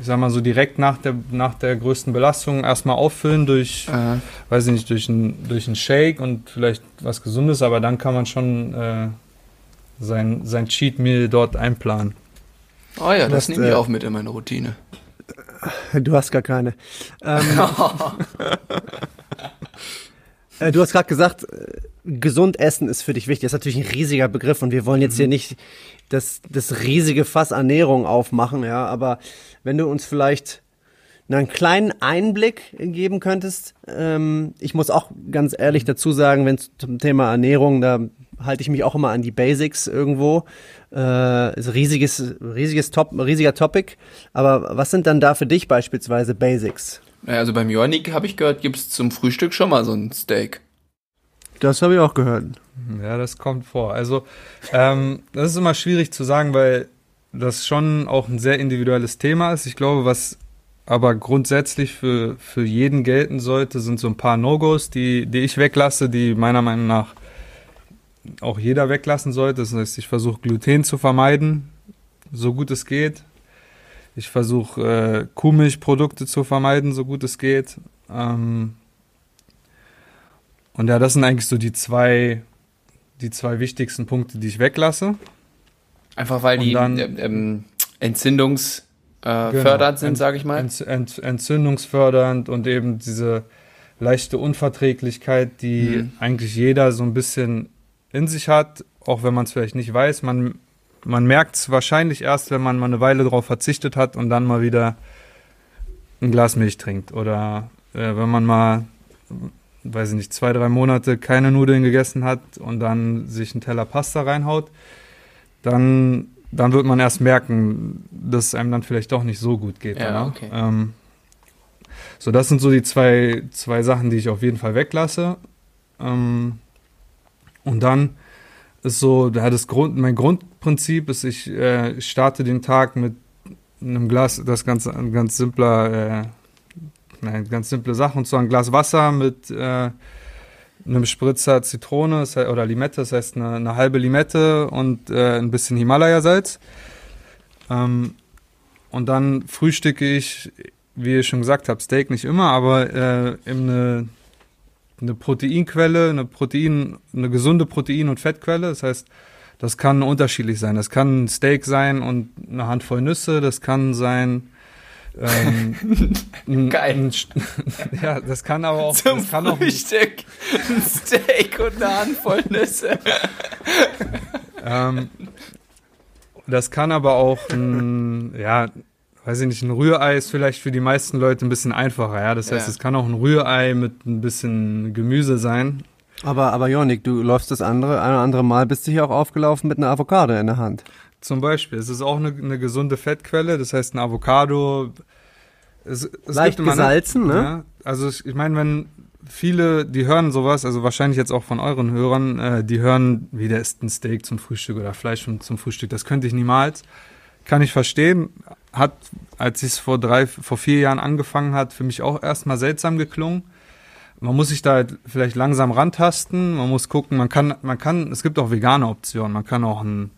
ich sag mal so direkt nach der, nach der größten Belastung erstmal auffüllen durch, Äh, weiß ich nicht, durch einen durch einen Shake und vielleicht was Gesundes, aber dann kann man schon äh, sein, sein Cheat Meal dort einplanen. oh ja, das Das, nehme ich äh, auch mit in meine Routine. Du hast gar keine. Ähm, äh, du hast gerade gesagt, äh, gesund essen ist für dich wichtig. Das ist natürlich ein riesiger Begriff und wir wollen jetzt hier nicht das, das riesige Fass Ernährung aufmachen, ja, aber wenn du uns vielleicht einen kleinen Einblick geben könntest. Ähm, ich muss auch ganz ehrlich dazu sagen, wenn es zum Thema Ernährung, da halte ich mich auch immer an die Basics irgendwo. Äh, ist ein riesiges, riesiges Top, riesiger Topic. Aber was sind dann da für dich beispielsweise Basics? Naja, Also beim Jonik habe ich gehört, gibt's zum Frühstück schon mal so ein Steak. Das habe ich auch gehört. Ja, das kommt vor. Also, ähm, das ist immer schwierig zu sagen, weil das schon auch ein sehr individuelles Thema ist. Ich glaube, was aber grundsätzlich für, für jeden gelten sollte, sind so ein paar No-Gos, die, die ich weglasse, die meiner Meinung nach auch jeder weglassen sollte. Das heißt, ich versuche Gluten zu vermeiden, so gut es geht. Ich versuche äh, Kuhmilchprodukte zu vermeiden, so gut es geht. Ähm, und ja, das sind eigentlich so die zwei, die zwei wichtigsten Punkte, die ich weglasse. Einfach weil Und die dann- ähm, ähm, entzündungsfördernd äh, Genau. sind, sage ich mal. Ent, ent, entzündungsfördernd und eben diese leichte Unverträglichkeit, die Mhm. eigentlich jeder so ein bisschen in sich hat, auch wenn man es vielleicht nicht weiß. Man, man merkt es wahrscheinlich erst, wenn man mal eine Weile darauf verzichtet hat und dann mal wieder ein Glas Milch trinkt. Oder äh, wenn man mal, weiß ich nicht, zwei, drei Monate keine Nudeln gegessen hat und dann sich einen Teller Pasta reinhaut, dann, dann wird man erst merken, dass es einem dann vielleicht doch nicht so gut geht. Ja, danach. okay. Ähm, so, das sind so die zwei, zwei Sachen, die ich auf jeden Fall weglasse. Ähm, und dann ist so, ja, das Grund, mein Grundprinzip ist, ich äh, starte den Tag mit einem Glas, das ganz, ein ganz simpler, äh, nein, ganz simple Sache, und zwar ein Glas Wasser mit äh, einem Spritzer Zitrone oder Limette, das heißt eine, eine halbe Limette und äh, ein bisschen Himalaya-Salz. Ähm, und dann frühstücke ich, wie ich schon gesagt habe, Steak nicht immer, aber äh, eben eine, eine Proteinquelle, eine Protein, eine gesunde Protein- und Fettquelle. Das heißt, das kann unterschiedlich sein. Das kann ein Steak sein und eine Handvoll Nüsse. Das kann sein. Ähm, ein, Geil. Ja, das kann aber auch. Zum das kann auch ein, Frühstück ein Steak und eine Handvoll Nüsse. Ähm, das kann aber auch ein, ja, weiß ich nicht, ein Rührei ist vielleicht für die meisten Leute ein bisschen einfacher, ja. Das heißt, Ja. es kann auch ein Rührei mit ein bisschen Gemüse sein. Aber, aber Jonik, du läufst das andere, ein oder andere Mal bist du hier auch aufgelaufen mit einer Avocado in der Hand. Zum Beispiel. Es ist auch eine, eine gesunde Fettquelle, das heißt ein Avocado. Es, es Leicht gibt gesalzen, ne? Ja, also ich, ich meine, wenn viele, die hören sowas, also wahrscheinlich jetzt auch von euren Hörern, äh, die hören, wie der isst ein Steak zum Frühstück oder Fleisch zum- zum Frühstück. Das könnte ich niemals. Kann ich verstehen. Hat, als ich es vor drei, vor vier Jahren angefangen hat, für mich auch erstmal seltsam geklungen. Man muss sich da halt vielleicht langsam rantasten. Man muss gucken, man kann, man kann, es gibt auch vegane Optionen. Man kann auch ein,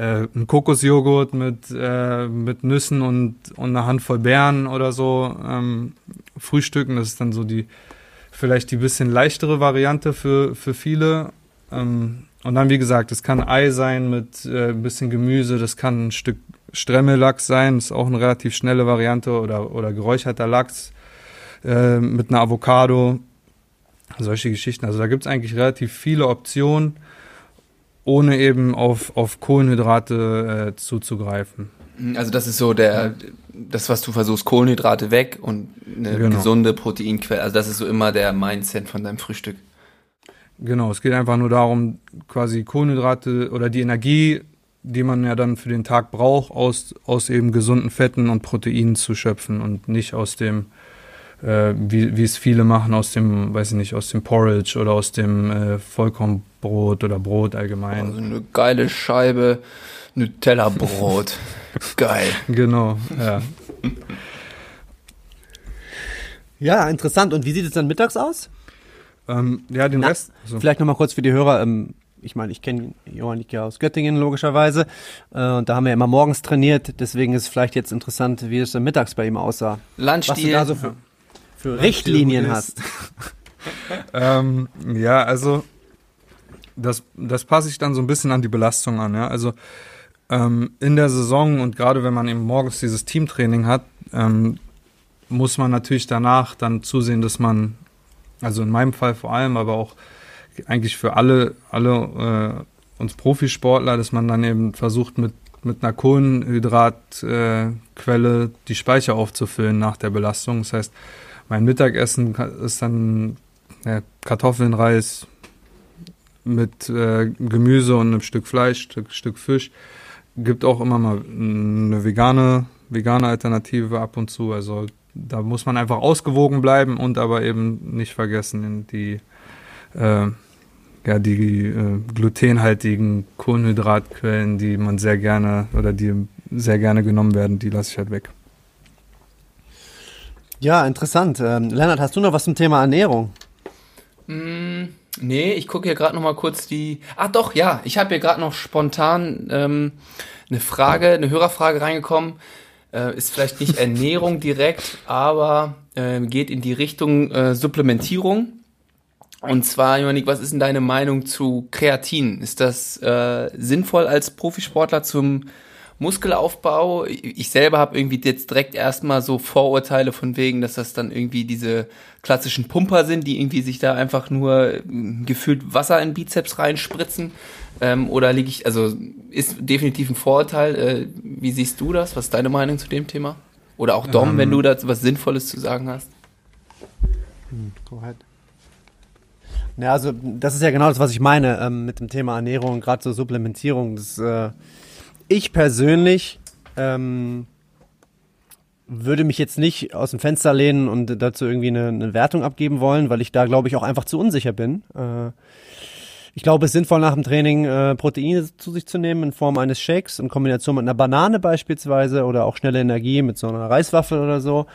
äh, ein Kokosjoghurt mit, äh, mit Nüssen und, und einer Handvoll Beeren oder so ähm, frühstücken. Das ist dann so die, vielleicht die bisschen leichtere Variante für, für viele. Ähm, und dann, wie gesagt, es kann Ei sein mit äh, ein bisschen Gemüse, das kann ein Stück Stremmellachs sein, das ist auch eine relativ schnelle Variante oder, oder geräucherter Lachs äh, mit einer Avocado, solche Geschichten. Also da gibt es eigentlich relativ viele Optionen, ohne eben auf, auf Kohlenhydrate äh, zuzugreifen. Also das ist so der, das was du versuchst, Kohlenhydrate weg und eine Genau. gesunde Proteinquelle. Also das ist so immer der Mindset von deinem Frühstück. Genau, es geht einfach nur darum, quasi Kohlenhydrate oder die Energie, die man ja dann für den Tag braucht, aus, aus eben gesunden Fetten und Proteinen zu schöpfen und nicht aus dem, äh, wie, wie es viele machen, aus dem, weiß ich nicht, aus dem Porridge oder aus dem äh, Vollkornbrot oder Brot allgemein. Also eine geile Scheibe Nutella-Brot. Geil. Genau, ja. Ja, interessant. Und wie sieht es dann mittags aus? Ähm, ja, den Na, Rest. So. Vielleicht nochmal kurz für die Hörer. Ähm, ich meine, ich kenne Johannik ja aus Göttingen logischerweise. Äh, und da haben wir immer morgens trainiert. Deswegen ist es vielleicht jetzt interessant, wie es dann mittags bei ihm aussah. Was du da so für, für Richtlinien hast. ähm, ja, also das, das passe ich dann so ein bisschen an die Belastung an. Ja? Also ähm, in der Saison und gerade wenn man eben morgens dieses Teamtraining hat, ähm, muss man natürlich danach dann zusehen, dass man, also in meinem Fall vor allem, aber auch eigentlich für alle, alle äh, uns Profisportler, dass man dann eben versucht mit mit einer Kohlenhydratquelle äh, die Speicher aufzufüllen nach der Belastung. Das heißt, mein Mittagessen ist dann ja, Kartoffeln, Reis mit äh, Gemüse und einem Stück Fleisch, Stück, Stück Fisch. Gibt auch immer mal eine vegane, vegane Alternative ab und zu. Also da muss man einfach ausgewogen bleiben und aber eben nicht vergessen, die, äh, ja, die äh, glutenhaltigen Kohlenhydratquellen, die man sehr gerne oder die sehr gerne genommen werden, die lasse ich halt weg. Ja, interessant. Ähm, Lennart, hast du noch was zum Thema Ernährung? Mm, nee, ich gucke hier gerade noch mal kurz die. Ah, doch, ja. Ich habe hier gerade noch spontan ähm, eine Frage, eine Hörerfrage reingekommen. Äh, ist vielleicht nicht Ernährung direkt, aber äh, geht in die Richtung äh, Supplementierung. Und zwar, Johannik, was ist denn deine Meinung zu Kreatin? Ist das äh, sinnvoll als Profisportler zum Muskelaufbau? Ich selber habe irgendwie jetzt direkt erstmal so Vorurteile von wegen, dass das dann irgendwie diese klassischen Pumper sind, die irgendwie sich da einfach nur äh, gefühlt Wasser in Bizeps reinspritzen. Ähm, oder liege ich, also ist definitiv ein Vorurteil. Äh, wie siehst du das? Was ist deine Meinung zu dem Thema? Oder auch Dom, Ähm. wenn du da was Sinnvolles zu sagen hast. Go ahead. Ja, also das ist ja genau das, was ich meine ähm, mit dem Thema Ernährung, gerade so Supplementierung. Das, äh, ich persönlich ähm, würde mich jetzt nicht aus dem Fenster lehnen und dazu irgendwie eine, eine Wertung abgeben wollen, weil ich da, glaube ich, auch einfach zu unsicher bin. Äh, ich glaube, es ist sinnvoll, nach dem Training äh, Proteine zu sich zu nehmen in Form eines Shakes in Kombination mit einer Banane beispielsweise oder auch schnelle Energie mit so einer Reiswaffel oder so.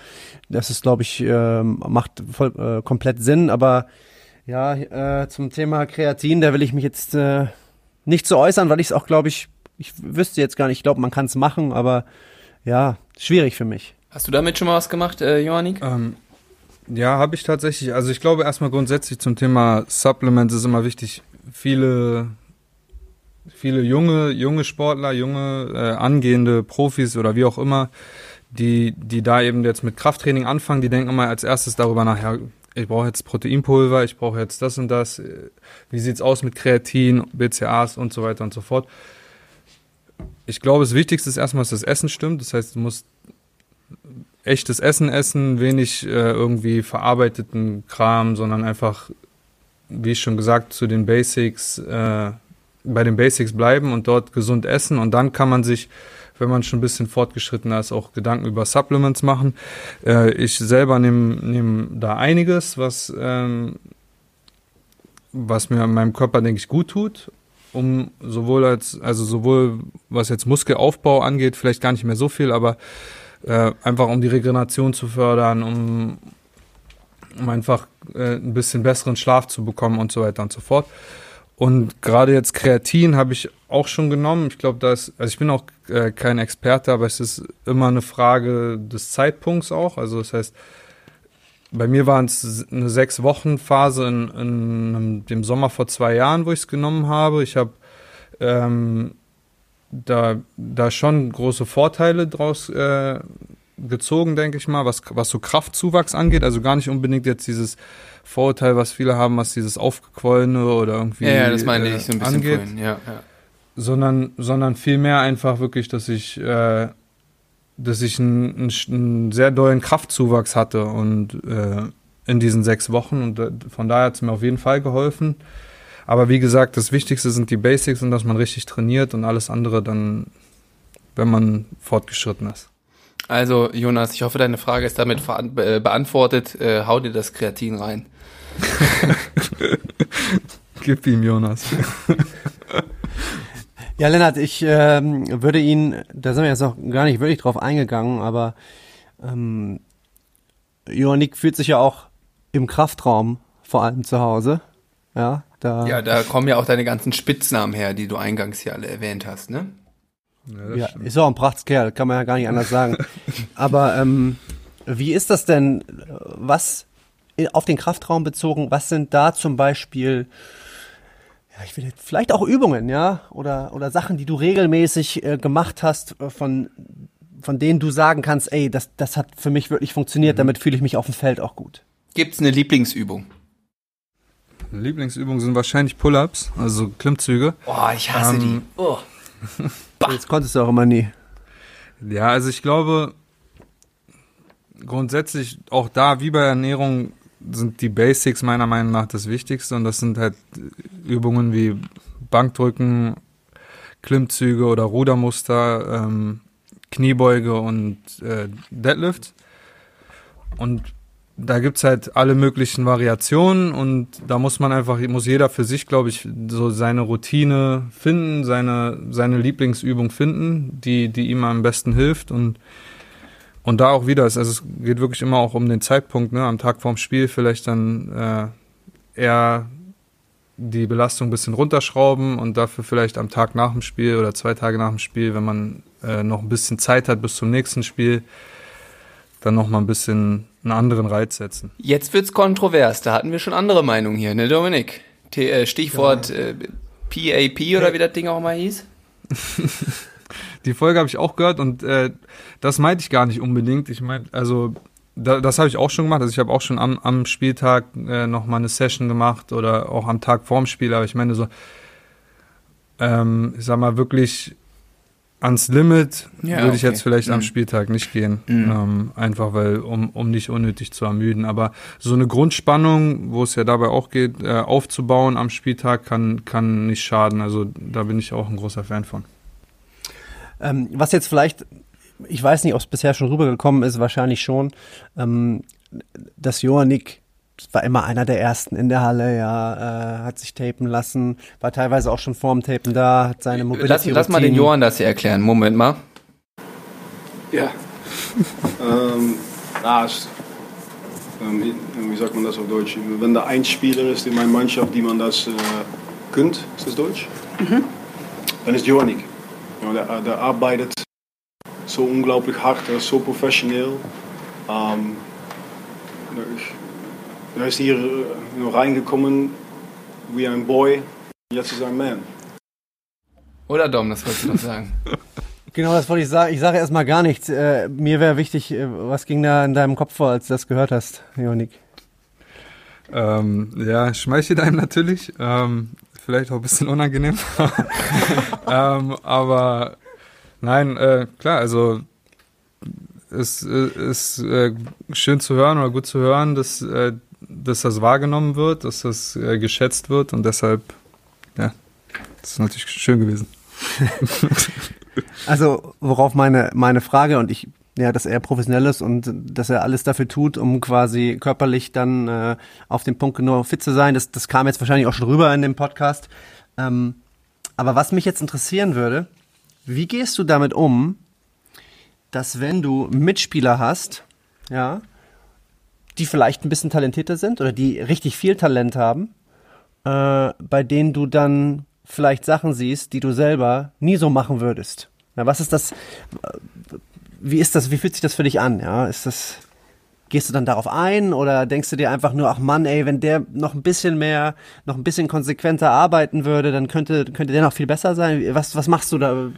Das ist, glaube ich, ähm, macht voll, äh, komplett Sinn. Aber ja, äh, zum Thema Kreatin, da will ich mich jetzt äh, nicht so äußern, weil ich es auch, glaube ich, ich wüsste jetzt gar nicht, ich glaube, man kann es machen, aber ja, schwierig für mich. Hast du damit schon mal was gemacht, äh, Johannik? Ähm, ja, habe ich tatsächlich. Also ich glaube erstmal grundsätzlich zum Thema Supplements ist immer wichtig. Viele, viele junge, junge Sportler, junge äh, angehende Profis oder wie auch immer, die, die da eben jetzt mit Krafttraining anfangen, die denken immer als erstes darüber nach, ja, ich brauche jetzt Proteinpulver, ich brauche jetzt das und das. äh, Wie sieht's aus mit Kreatin, BCAAs und so weiter und so fort. Ich glaube, das Wichtigste ist erstmal, dass das Essen stimmt. Das heißt, du musst echtes Essen essen, wenig äh, irgendwie verarbeiteten Kram, sondern einfach, wie ich schon gesagt, zu den Basics, äh, bei den Basics bleiben und dort gesund essen. Und dann kann man sich, wenn man schon ein bisschen fortgeschrittener ist, auch Gedanken über Supplements machen. Äh, ich selber nehme nehm da einiges, was, ähm, was mir meinem Körper, denke ich, gut tut. Um sowohl als, also sowohl was jetzt Muskelaufbau angeht, vielleicht gar nicht mehr so viel, aber äh, einfach um die Regeneration zu fördern, um, um einfach äh, ein bisschen besseren Schlaf zu bekommen und so weiter und so fort. Und gerade jetzt Kreatin habe ich auch schon genommen. Ich glaube, da also ich bin auch äh, kein Experte, aber es ist immer eine Frage des Zeitpunkts auch. Also das heißt, bei mir waren es eine sechs Wochen Phase in, in einem- dem Sommer vor zwei Jahren, wo ich es genommen habe. Ich habe ähm, da, da schon große Vorteile draus äh, gezogen, denke ich mal, was, was so Kraftzuwachs angeht. Also gar nicht unbedingt jetzt dieses Vorurteil, was viele haben, was dieses Aufgequollene oder irgendwie ja, ja, das meine äh, ich so ein bisschen angeht vorhin. Ja, ja. sondern, sondern vielmehr einfach wirklich, dass ich, äh, dass ich einen, einen, sehr dollen Kraftzuwachs hatte und äh, in diesen sechs Wochen und äh, von daher hat es mir auf jeden Fall geholfen. Aber wie gesagt, das Wichtigste sind die Basics und dass man richtig trainiert und alles andere dann, wenn man fortgeschritten ist. Also, Jonas, ich hoffe, deine Frage ist damit beantwortet. Äh, hau dir das Kreatin rein. Gib ihm, Jonas. Ja, Lennart, ich ähm, würde ihn, da sind wir jetzt noch gar nicht wirklich drauf eingegangen, aber ähm, Johannik fühlt sich ja auch im Kraftraum vor allem zu Hause. Ja, da, Ja, da kommen ja auch deine ganzen Spitznamen her, die du eingangs hier alle erwähnt hast, ne? Ja, ja, ist auch ein Prachtskerl, kann man ja gar nicht anders sagen. Aber ähm, wie ist das denn, was auf den Kraftraum bezogen, was sind da zum Beispiel, ja, ich will jetzt, vielleicht auch Übungen, ja, oder, oder Sachen, die du regelmäßig äh, gemacht hast, äh, von, von denen du sagen kannst, ey, das, das hat für mich wirklich funktioniert, damit fühle ich mich auf dem Feld auch gut. Gibt's eine Lieblingsübung? Lieblingsübungen sind wahrscheinlich Pull-ups, also Klimmzüge. Oh, ich hasse Ähm, die. Oh. Das konntest du auch immer nie. Ja, also ich glaube, grundsätzlich auch da, wie bei Ernährung, sind die Basics meiner Meinung nach das Wichtigste und das sind halt Übungen wie Bankdrücken, Klimmzüge oder Rudermuster, ähm, Kniebeuge und äh, Deadlift. Und da gibt's halt alle möglichen Variationen und da muss man einfach, muss jeder für sich, glaube ich, so seine Routine finden, seine, seine Lieblingsübung finden, die, die ihm am besten hilft und, und da auch wieder ist, also es geht wirklich immer auch um den Zeitpunkt, ne, am Tag vorm Spiel vielleicht dann äh, eher die Belastung ein bisschen runterschrauben und dafür vielleicht am Tag nach dem Spiel oder zwei Tage nach dem Spiel, wenn man äh, noch ein bisschen Zeit hat bis zum nächsten Spiel, dann noch mal ein bisschen einen anderen Reiz setzen. Jetzt wird's kontrovers. Da hatten wir schon andere Meinungen hier, ne, Dominik? T äh, Stichwort äh, PAP oder wie das Ding auch mal hieß. Die Folge habe ich auch gehört und äh, das meinte ich gar nicht unbedingt. Ich meine, also da, das habe ich auch schon gemacht. Also ich habe auch schon am, am Spieltag äh, noch mal eine Session gemacht oder auch am Tag vorm Spiel. Aber ich meine so, ähm, ich sag mal wirklich ans Limit Ja, würde ich okay. jetzt vielleicht am Mhm. Spieltag nicht gehen. Mhm. Ähm, einfach weil, um, um nicht unnötig zu ermüden. Aber so eine Grundspannung, wo es ja dabei auch geht, äh, aufzubauen am Spieltag, kann, kann nicht schaden. Also da bin ich auch ein großer Fan von. Ähm, was jetzt vielleicht, ich weiß nicht, ob es bisher schon rübergekommen ist, wahrscheinlich schon, ähm, dass Johannik war immer einer der ersten in der Halle, ja, äh, hat sich tapen lassen, war teilweise auch schon vorm Tapen da, hat seine Mobility Lass, lass mal den Johann das hier erklären. Moment mal. Ja. ähm, ja, es, ähm, wie- sagt man das auf Deutsch? Wenn da ein Spieler ist in meiner Mannschaft, die man das äh, könnt, ist das Deutsch? Dann ist Johannik. Ja, der, der arbeitet so unglaublich hart, er ist so professionell. Ähm, er ist hier äh, nur reingekommen wie ein Boy, jetzt ist er ein Man. Oder Dom, das wolltest du noch sagen. Genau, das wollte ich sagen. Ich sage erstmal gar nichts. Äh, mir wäre wichtig, äh, was ging da in deinem Kopf vor, als du das gehört hast, Johannik? Ähm, ja, schmeichelt einem natürlich. Ähm, vielleicht auch ein bisschen unangenehm. ähm, aber nein, äh, klar, also es äh, ist äh, schön zu hören oder gut zu hören, dass, äh, dass das wahrgenommen wird, dass das äh, geschätzt wird und deshalb, ja, das ist natürlich schön gewesen. Also, worauf meine, meine Frage und ich, ja, dass er professionell ist und dass er alles dafür tut, um quasi körperlich dann äh, auf den Punkt genau fit zu sein, das, das kam jetzt wahrscheinlich auch schon rüber in dem Podcast. Ähm, aber was mich jetzt interessieren würde, wie gehst du damit um, dass wenn du Mitspieler hast, ja, die vielleicht ein bisschen talentierter sind oder die richtig viel Talent haben, äh, bei denen du dann vielleicht Sachen siehst, die du selber nie so machen würdest. Na, was ist das? Wie ist das? Wie fühlt sich das für dich an? Ja, ist das? Gehst du dann darauf ein oder denkst du dir einfach nur, ach Mann, ey, wenn der noch ein bisschen mehr, noch ein bisschen konsequenter arbeiten würde, dann könnte, könnte der noch viel besser sein? Was, was machst du da?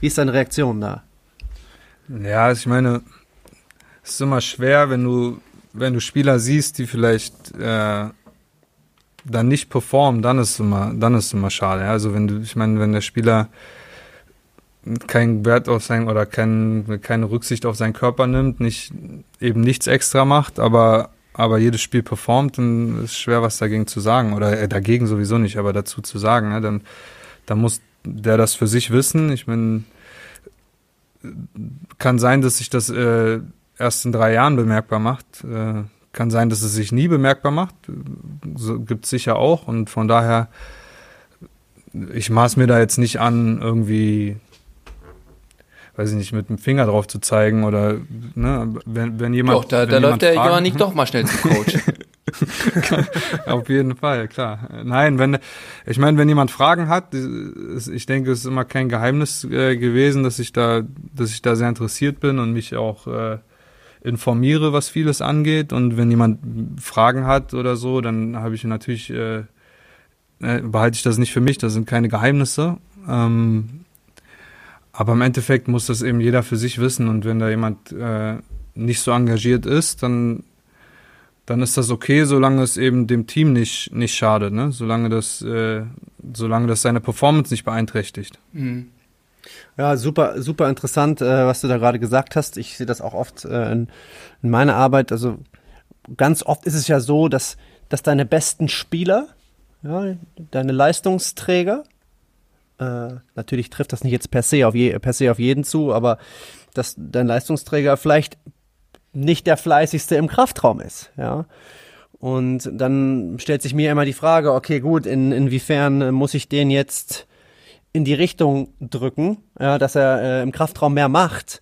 Wie ist deine Reaktion da? Ja, also ich meine, es ist immer schwer, wenn du, wenn du Spieler siehst, die vielleicht äh, dann nicht performen, dann ist es immer, dann ist es immer schade. Also wenn du, ich meine, wenn der Spieler keinen Wert auf sein oder kein, keine Rücksicht auf seinen Körper nimmt, nicht eben nichts extra macht, aber aber jedes Spiel performt, dann ist schwer was dagegen zu sagen oder äh, dagegen sowieso nicht, aber dazu zu sagen. Ne? Dann, dann muss der das für sich wissen. Ich meine, kann sein, dass sich das äh, erst in drei Jahren bemerkbar macht. Äh, kann sein, dass es sich nie bemerkbar macht. So, Gibt sicher auch. Und von daher, ich maß mir da jetzt nicht an, irgendwie weiß ich nicht, mit dem Finger drauf zu zeigen oder ne, wenn, wenn jemand. Doch, da, da läuft der fragen- Johannik doch mal schnell zum Coach. Auf jeden Fall, klar. Nein, wenn ich meine, wenn jemand Fragen hat, ist- ich denke, es ist immer kein Geheimnis äh, gewesen, dass ich da, dass ich da sehr interessiert bin und mich auch äh, informiere, was vieles angeht. Und wenn jemand Fragen hat oder so, dann habe ich natürlich äh, äh, behalte ich das nicht für mich. Das sind keine Geheimnisse. Ähm, aber im Endeffekt muss das eben jeder für sich wissen. Und wenn da jemand äh, nicht so engagiert ist, dann dann ist das okay, solange es eben dem Team nicht, nicht schadet, ne? Solange das, äh, solange das seine Performance nicht beeinträchtigt. Mhm. Ja, super, super interessant, äh, was du da gerade gesagt hast. Ich sehe das auch oft äh, in, in meiner Arbeit. Also ganz oft ist es ja so, dass, dass deine besten Spieler, ja, deine Leistungsträger, äh, natürlich trifft das nicht jetzt per se, auf je, per se auf jeden zu, aber dass dein Leistungsträger vielleicht nicht der fleißigste im Kraftraum ist, ja. Und dann stellt sich mir immer die Frage, okay, gut, in, inwiefern muss ich den jetzt in die Richtung drücken, ja, dass er äh, im Kraftraum mehr macht,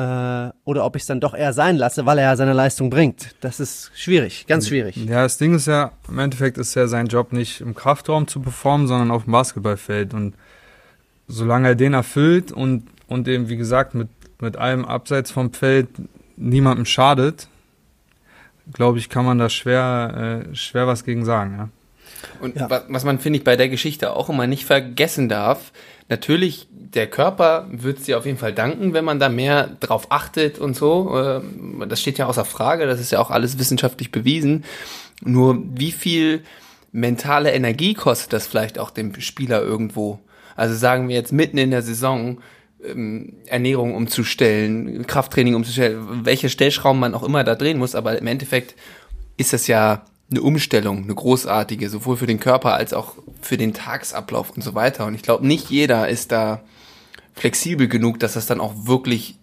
äh, oder ob ich es dann doch eher sein lasse, weil er ja seine Leistung bringt. Das ist schwierig, ganz schwierig. Ja, das Ding ist ja, im Endeffekt ist ja sein Job nicht im Kraftraum zu performen, sondern auf dem Basketballfeld. Und solange er den erfüllt und, und eben, wie gesagt, mit, mit allem abseits vom Feld niemandem schadet, glaube ich, kann man da schwer, äh, schwer was gegen sagen, ja. Und Ja. wa- was man, finde ich, bei der Geschichte auch immer nicht vergessen darf, natürlich, der Körper wird dir auf jeden Fall danken, wenn man da mehr drauf achtet und so. Ähm, Das steht ja außer Frage, das ist ja auch alles wissenschaftlich bewiesen. Nur wie viel mentale Energie kostet das vielleicht auch dem Spieler irgendwo? Also sagen wir jetzt mitten in der Saison, ähm, Ernährung umzustellen, Krafttraining umzustellen, welche Stellschrauben man auch immer da drehen muss, aber im Endeffekt ist das ja eine Umstellung, eine großartige, sowohl für den Körper als auch für den Tagesablauf und so weiter. Und ich glaube, nicht jeder ist da flexibel genug, dass das dann auch wirklich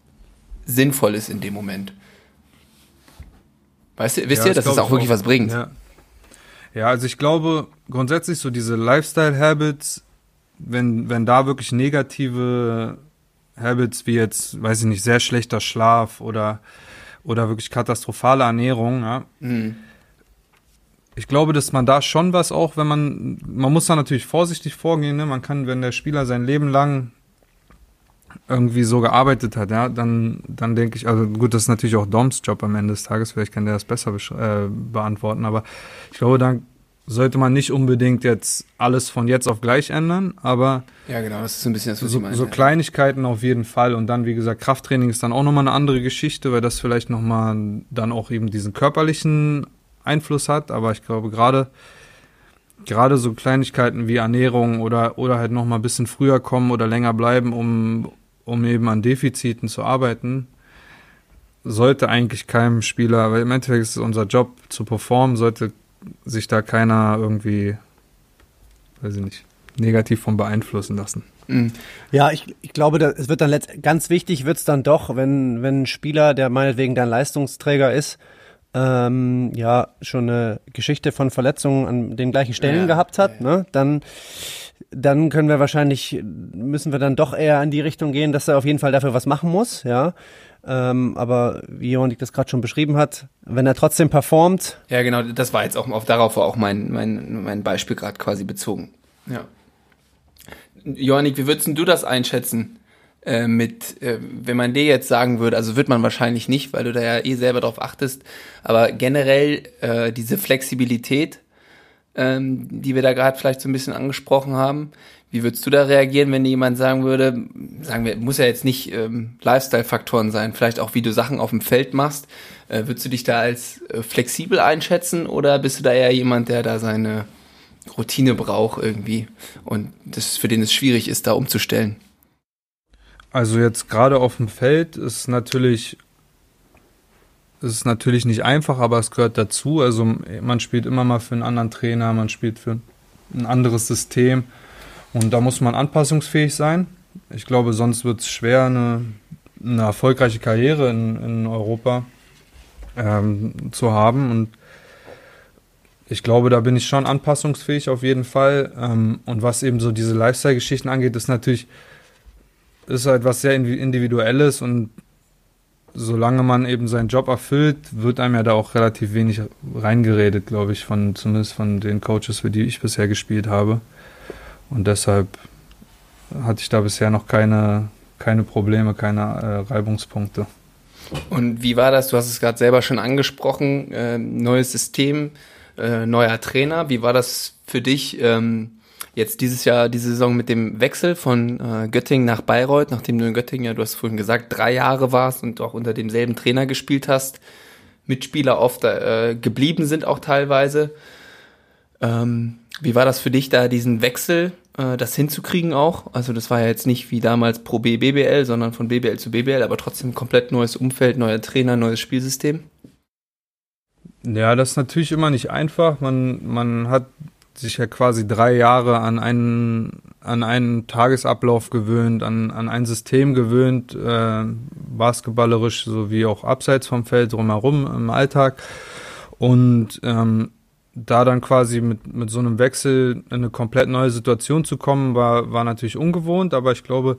sinnvoll ist in dem Moment. Weißt du, wisst Ja, ihr, dass das auch ich wirklich was bringt? Ja. ja, also ich glaube grundsätzlich so diese Lifestyle-Habits, wenn, wenn da wirklich negative Habits wie jetzt, weiß ich nicht, sehr schlechter Schlaf oder, oder wirklich katastrophale Ernährung, ja, Mhm. Ich glaube, dass man da schon was auch, wenn man, man muss da natürlich vorsichtig vorgehen, ne? Man kann, wenn der Spieler sein Leben lang irgendwie so gearbeitet hat, ja, dann, dann denke ich, also gut, das ist natürlich auch Doms Job am Ende des Tages, vielleicht kann der das besser äh, beantworten, aber ich glaube, dann sollte man nicht unbedingt jetzt alles von jetzt auf gleich ändern, aber Ja, genau, das ist so ein bisschen das, was so, ich meine. so Kleinigkeiten auf jeden Fall und dann, wie gesagt, Krafttraining ist dann auch nochmal eine andere Geschichte, weil das vielleicht nochmal dann auch eben diesen körperlichen Einfluss hat, aber ich glaube gerade gerade so Kleinigkeiten wie Ernährung oder oder halt nochmal ein bisschen früher kommen oder länger bleiben, um um eben an Defiziten zu arbeiten, sollte eigentlich keinem Spieler, weil im Endeffekt ist es unser Job zu performen, sollte sich da keiner irgendwie, weiß ich nicht, negativ von beeinflussen lassen. Mhm. Ja, ich, ich glaube, da, es wird dann letzt, ganz wichtig wird's dann doch, wenn, wenn ein Spieler, der meinetwegen dein Leistungsträger ist, ähm, ja, schon eine Geschichte von Verletzungen an den gleichen Stellen Ja, gehabt hat, ja, ne, dann, dann können wir wahrscheinlich, müssen wir dann doch eher in die Richtung gehen, dass er auf jeden Fall dafür was machen muss, ja. Ähm, aber wie Jonik das gerade schon beschrieben hat, wenn er trotzdem performt, Ja, genau, das war jetzt auch, auf, darauf war auch mein, mein, mein Beispiel gerade quasi bezogen. Ja. Johannik, wie würdest du das einschätzen? Äh, mit, äh, wenn man dir jetzt sagen würde, also wird man wahrscheinlich nicht, weil du da ja eh selber drauf achtest, aber generell äh, diese Flexibilität, ähm, die wir da gerade vielleicht so ein bisschen angesprochen haben, wie würdest du da reagieren, wenn dir jemand sagen würde, sagen wir, muss ja jetzt nicht ähm, Lifestyle-Faktoren sein, vielleicht auch wie du Sachen auf dem Feld machst, äh, würdest du dich da als äh, flexibel einschätzen oder bist du da eher jemand, der da seine Routine braucht irgendwie und das für den es schwierig ist, da umzustellen? Also jetzt gerade auf dem Feld ist natürlich ist natürlich nicht einfach, aber es gehört dazu. Also man spielt immer mal für einen anderen Trainer, man spielt für ein anderes System und da muss man anpassungsfähig sein. Ich glaube, sonst wird es schwer, eine, eine erfolgreiche Karriere in, in Europa ähm, zu haben und ich glaube, da bin ich schon anpassungsfähig auf jeden Fall. Ähm, und was eben so diese Lifestyle-Geschichten angeht, ist natürlich ist halt was sehr Individuelles und solange man eben seinen Job erfüllt, wird einem ja da auch relativ wenig reingeredet, glaube ich, von zumindest von den Coaches, für die ich bisher gespielt habe. Und deshalb hatte ich da bisher noch keine, keine Probleme, keine äh, Reibungspunkte. Und wie war das? Du hast es gerade selber schon angesprochen, äh, neues System, äh, neuer Trainer. Wie war das für dich ähm, jetzt dieses Jahr, diese Saison mit dem Wechsel von äh, Göttingen nach Bayreuth, nachdem du in Göttingen ja, du hast vorhin gesagt, drei Jahre warst und auch unter demselben Trainer gespielt hast, Mitspieler oft äh, geblieben sind auch teilweise. Ähm, wie war das für dich da, diesen Wechsel, äh, das hinzukriegen auch? Also das war ja jetzt nicht wie damals Pro B BBL, sondern von BBL zu BBL, aber trotzdem komplett neues Umfeld, neuer Trainer, neues Spielsystem. Ja, das ist natürlich immer nicht einfach. Man, man hat sich ja quasi drei Jahre an einen, an einen Tagesablauf gewöhnt, an, an ein System gewöhnt, äh, basketballerisch sowie auch abseits vom Feld drumherum im Alltag. Und ähm, da dann quasi mit, mit so einem Wechsel in eine komplett neue Situation zu kommen, war, war natürlich ungewohnt, aber ich glaube,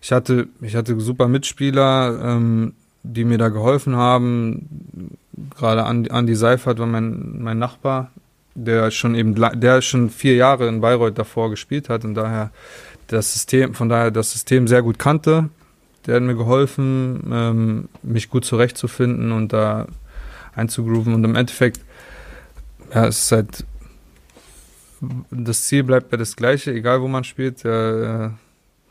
ich hatte, ich hatte super Mitspieler, ähm, die mir da geholfen haben. Gerade Andi Seifert war mein, mein Nachbar, der schon eben, der schon vier Jahre in Bayreuth davor gespielt hat und daher das System, von daher das System sehr gut kannte. Der hat mir geholfen, ähm, mich gut zurechtzufinden und da einzugrooven und im Endeffekt ja, es ist halt, das Ziel bleibt ja das gleiche, egal wo man spielt. Der,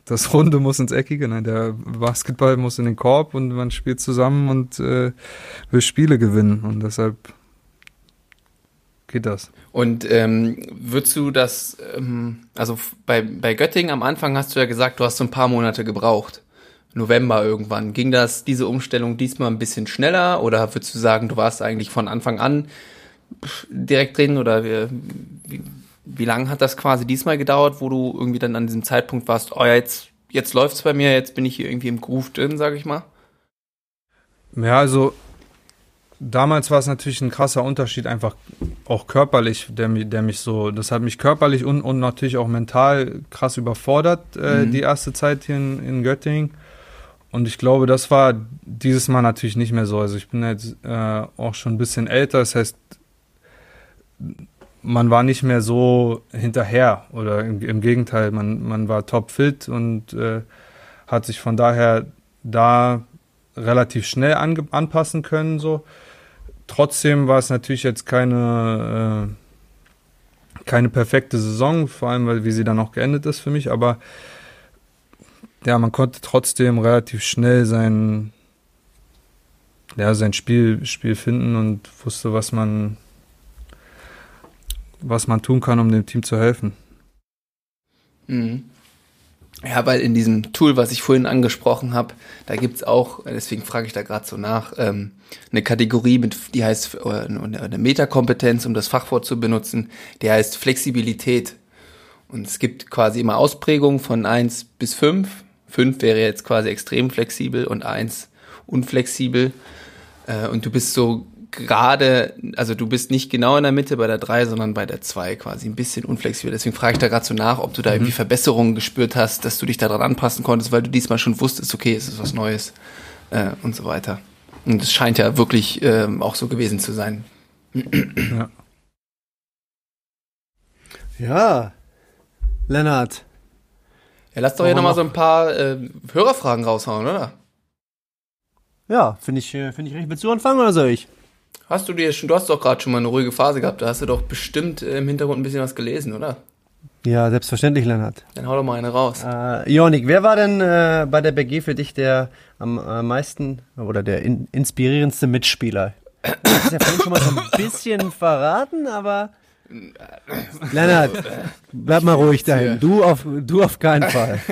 das Runde muss ins Eckige, nein, der Basketball muss in den Korb und man spielt zusammen und äh, will Spiele gewinnen. Und deshalb geht das. Und ähm, würdest du das, ähm, also bei, bei Göttingen am Anfang hast du ja gesagt, du hast so ein paar Monate gebraucht. November irgendwann. Ging das, diese Umstellung diesmal ein bisschen schneller oder würdest du sagen, du warst eigentlich von Anfang an direkt drin oder wie, wie, wie lange hat das quasi diesmal gedauert, wo du irgendwie dann an diesem Zeitpunkt warst, oh ja, jetzt, jetzt läuft's bei mir, jetzt bin ich hier irgendwie im Groove drin, sag ich mal? Ja, also damals war es natürlich ein krasser Unterschied, einfach auch körperlich, der, der mich so, das hat mich körperlich und, und natürlich auch mental krass überfordert, äh, mhm. die erste Zeit hier in, in Göttingen. Und ich glaube, das war dieses Mal natürlich nicht mehr so. Also ich bin jetzt äh, auch schon ein bisschen älter, das heißt, man war nicht mehr so hinterher oder im, im Gegenteil, man, man war topfit und äh, hat sich von daher da relativ schnell an, anpassen können. So. Trotzdem war es natürlich jetzt keine, äh, keine perfekte Saison, vor allem weil wie sie dann auch geendet ist für mich, aber ja, man konnte trotzdem relativ schnell sein, ja, sein Spiel, Spiel finden und wusste, was man, was man tun kann, um dem Team zu helfen. Mhm. Ja, weil in diesem Tool, was ich vorhin angesprochen habe, da gibt's auch, deswegen frage ich da gerade so nach, ähm, eine Kategorie, mit, die heißt äh, eine Metakompetenz, um das Fachwort zu benutzen, die heißt Flexibilität. Und es gibt quasi immer Ausprägungen von eins bis fünf. Fünf wäre jetzt quasi extrem flexibel und eins unflexibel. Äh, und du bist so gerade, also du bist nicht genau in der Mitte bei der 3, sondern bei der 2 quasi ein bisschen unflexibel. Deswegen frage ich da gerade so nach, ob du da mhm. irgendwie Verbesserungen gespürt hast, dass du dich daran anpassen konntest, weil du diesmal schon wusstest, okay, es ist was Neues äh, und so weiter. Und es scheint ja wirklich ähm, auch so gewesen zu sein. ja. Ja, Lennart. Ja, lass doch hier nochmal noch so ein paar äh, Hörerfragen raushauen, oder? Ja, finde ich, äh, finde ich recht. Willst du anfangen oder soll ich? Hast du dir schon, du hast doch gerade schon mal eine ruhige Phase gehabt, da hast du doch bestimmt äh, im Hintergrund ein bisschen was gelesen, oder? Ja, selbstverständlich, Lennart. Dann hau doch mal eine raus. Äh, Jonik, wer war denn äh, bei der BG für dich der am äh, meisten oder der in, inspirierendste Mitspieler? Du hast ja vorhin schon mal so ein bisschen verraten, aber Lennart, bleib mal ruhig dahin. Du auf, du auf keinen Fall.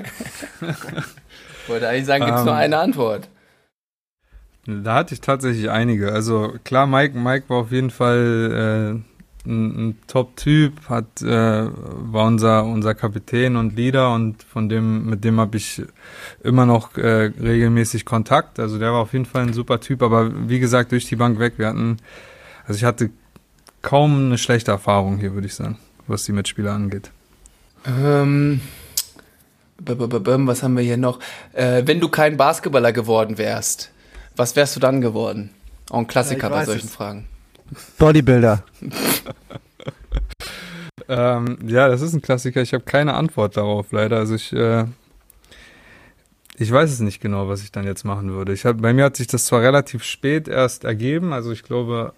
Ich wollte eigentlich sagen, gibt es um, nur ähm. eine Antwort. Da hatte ich tatsächlich einige. Also klar, Mike, Mike war auf jeden Fall äh, ein, ein Top-Typ, hat äh, war unser unser Kapitän und Leader und von dem mit dem habe ich immer noch äh, regelmäßig Kontakt. Also der war auf jeden Fall ein super Typ. Aber wie gesagt durch die Bank weg. Wir hatten, also ich hatte kaum eine schlechte Erfahrung hier, würde ich sagen, was die Mitspieler angeht. Ähm, was haben wir hier noch? Äh, wenn du kein Basketballer geworden wärst, was wärst du dann geworden? Auch ein Klassiker Ja, bei solchen es. Fragen. Bodybuilder. Ähm, ja, das ist ein Klassiker. Ich habe keine Antwort darauf, leider. Also ich, äh, ich weiß es nicht genau, was ich dann jetzt machen würde. Ich hab, bei mir hat sich das zwar relativ spät erst ergeben, also ich glaube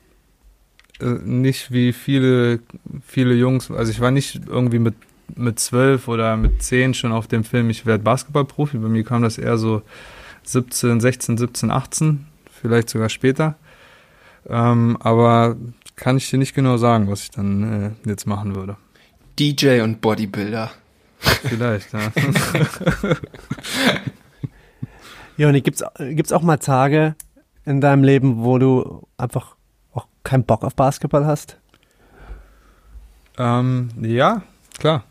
äh, nicht wie viele, viele Jungs, also ich war nicht irgendwie mit mit zwölf oder mit zehn schon auf dem Film, ich werde Basketballprofi. Bei mir kam das eher so 17, 16, 17, 18, vielleicht sogar später. Ähm, aber kann ich dir nicht genau sagen, was ich dann äh, jetzt machen würde. DJ und Bodybuilder. Vielleicht, ja. Joni, gibt's, gibt's auch mal Tage in deinem Leben, wo du einfach auch keinen Bock auf Basketball hast? ähm, ja, klar.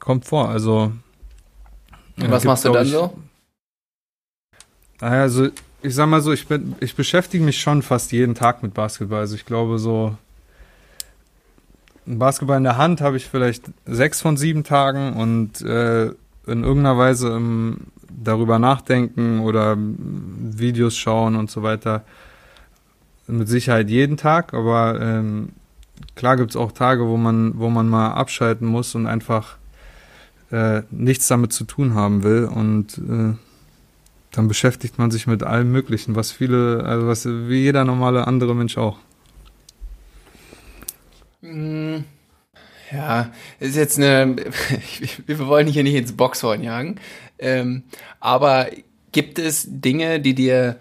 Kommt vor. Also. Und was gibt's, machst du dann ich, so? Also, ich sag mal so, ich bin, ich beschäftige mich schon fast jeden Tag mit Basketball. Also ich glaube so, ein Basketball in der Hand habe ich vielleicht sechs von sieben Tagen und äh, in irgendeiner Weise im, darüber nachdenken oder Videos schauen und so weiter. Mit Sicherheit jeden Tag, aber ähm, klar gibt es auch Tage, wo man, wo man mal abschalten muss und einfach äh, nichts damit zu tun haben will und äh, dann beschäftigt man sich mit allem Möglichen, was viele, also was wie jeder normale andere Mensch auch. Mm, Ja, ist jetzt eine. Wir wollen hier nicht ins Boxhorn jagen. Ähm, aber gibt es Dinge, die dir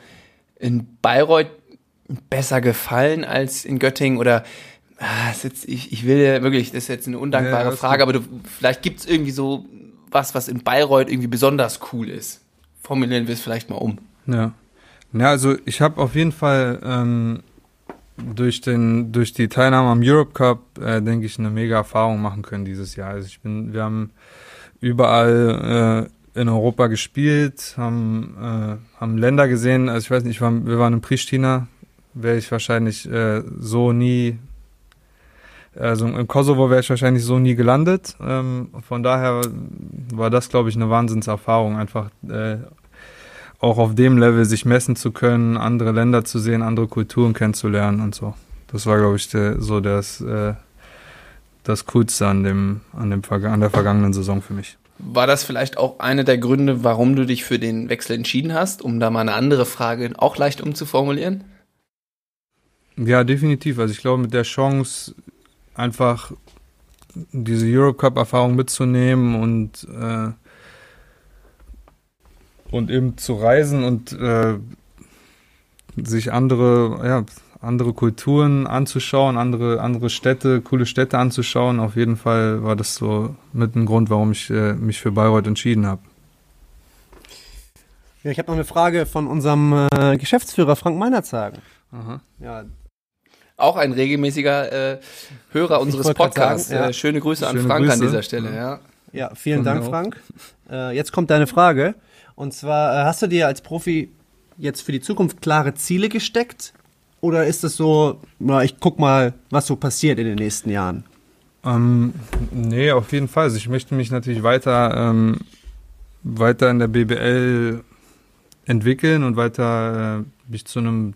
in Bayreuth besser gefallen als in Göttingen? Oder ah, ist jetzt, ich, ich will wirklich, das ist jetzt eine undankbare Ja, Frage, aber du, vielleicht gibt es irgendwie so was, was in Bayreuth irgendwie besonders cool ist. Formulieren wir es vielleicht mal um. Ja. Ja, also ich habe auf jeden Fall ähm, durch den durch die Teilnahme am Europe Cup äh, denke ich eine mega Erfahrung machen können dieses Jahr. Also ich bin, wir haben überall äh, in Europa gespielt, haben äh, haben Länder gesehen. Also ich weiß nicht, ich war, wir waren in Pristina, wäre ich wahrscheinlich äh, so nie. Also im Kosovo wäre ich wahrscheinlich so nie gelandet. Ähm, von daher war das, glaube ich, eine Wahnsinnserfahrung, einfach äh, auch auf dem Level sich messen zu können, andere Länder zu sehen, andere Kulturen kennenzulernen und so. Das war, glaube ich, der, so das, äh, das Coolste an, dem, an, dem, an der vergangenen Saison für mich. War das vielleicht auch einer der Gründe, warum du dich für den Wechsel entschieden hast, um da mal eine andere Frage auch leicht umzuformulieren? Ja, definitiv. Also ich glaube, mit der Chance einfach diese Europe Cup Erfahrung mitzunehmen und äh, und eben zu reisen und äh, sich andere ja andere Kulturen anzuschauen, andere andere Städte, coole Städte anzuschauen. Auf jeden Fall war das so mit ein Grund, warum ich äh, mich für Bayreuth entschieden habe. Ja, ich habe noch eine Frage von unserem äh, Geschäftsführer Frank Meinerzagen. Aha. Ja, Auch ein regelmäßiger äh, Hörer unseres Podcasts. sagen, ja. äh, schöne Grüße an Schöne Frank an Grüße. dieser Stelle. Ja. ja vielen Dank, auch. Frank. Äh, jetzt kommt deine Frage. Und zwar, äh, hast du dir als Profi jetzt für die Zukunft klare Ziele gesteckt? Oder ist es so, na, ich guck mal, was so passiert in den nächsten Jahren? Ähm, nee, auf jeden Fall. Also ich möchte mich natürlich weiter, ähm, weiter in der BBL entwickeln und weiter äh, mich zu einem,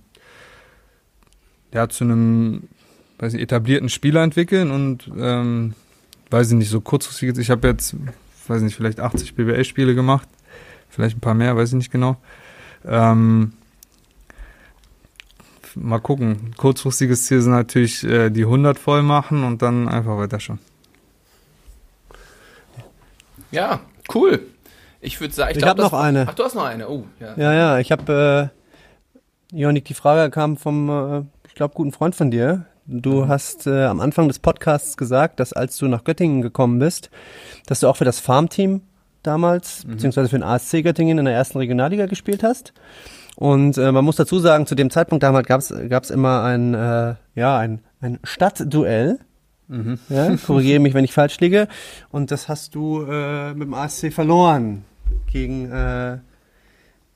ja, zu einem, weiß nicht, etablierten Spieler entwickeln und, ähm, weiß ich nicht, so kurzfristig, jetzt- ich habe jetzt, weiß nicht, vielleicht 80 BBL-Spiele gemacht, vielleicht ein paar mehr, weiß ich nicht genau. Ähm, mal gucken. Kurzfristiges Ziel sind natürlich äh, die 100 voll machen und dann einfach weiter schauen. ja, cool. Ich würde sagen, ich, Ich glaub, hab noch eine. Ach, du hast noch eine. Oh, ja. Ja, ja, ich habe, äh, Jonik, die Frage kam vom, äh, ich glaube, guten Freund von dir. Du hast äh, am Anfang des Podcasts gesagt, dass als du nach Göttingen gekommen bist, dass du auch für das Farmteam damals, beziehungsweise für den ASC Göttingen in der ersten Regionalliga gespielt hast. Und äh, man muss dazu sagen, zu dem Zeitpunkt damals gab es immer ein, äh, ja, ein, ein Stadtduell. Ja, korrigiere mich, wenn ich falsch liege. Und das hast du äh, mit dem ASC verloren gegen, äh,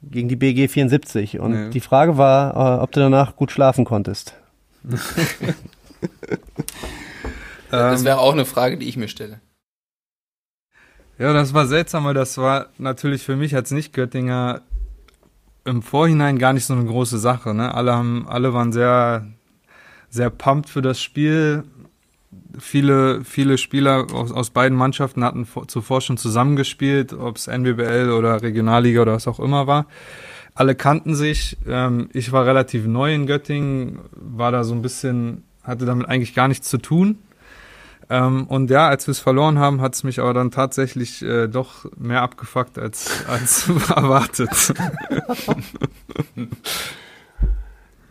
gegen die BG 74. Und Ja. die Frage war, äh, ob du danach gut schlafen konntest. Das Ähm, wäre auch eine Frage, die ich mir stelle. Ja, das war seltsam, weil das war natürlich für mich als Nicht-Göttinger im Vorhinein gar nicht so eine große Sache. Ne? Alle, haben, alle waren sehr, sehr pumped für das Spiel. Viele, viele Spieler aus, aus beiden Mannschaften hatten zuvor schon zusammengespielt, ob es NWBL oder Regionalliga oder was auch immer war. Alle kannten sich. Ähm, ich war relativ neu in Göttingen, war da so ein bisschen, hatte damit eigentlich gar nichts zu tun. Ähm, und ja, als wir es verloren haben, hat es mich aber dann tatsächlich äh, doch mehr abgefuckt als, als erwartet.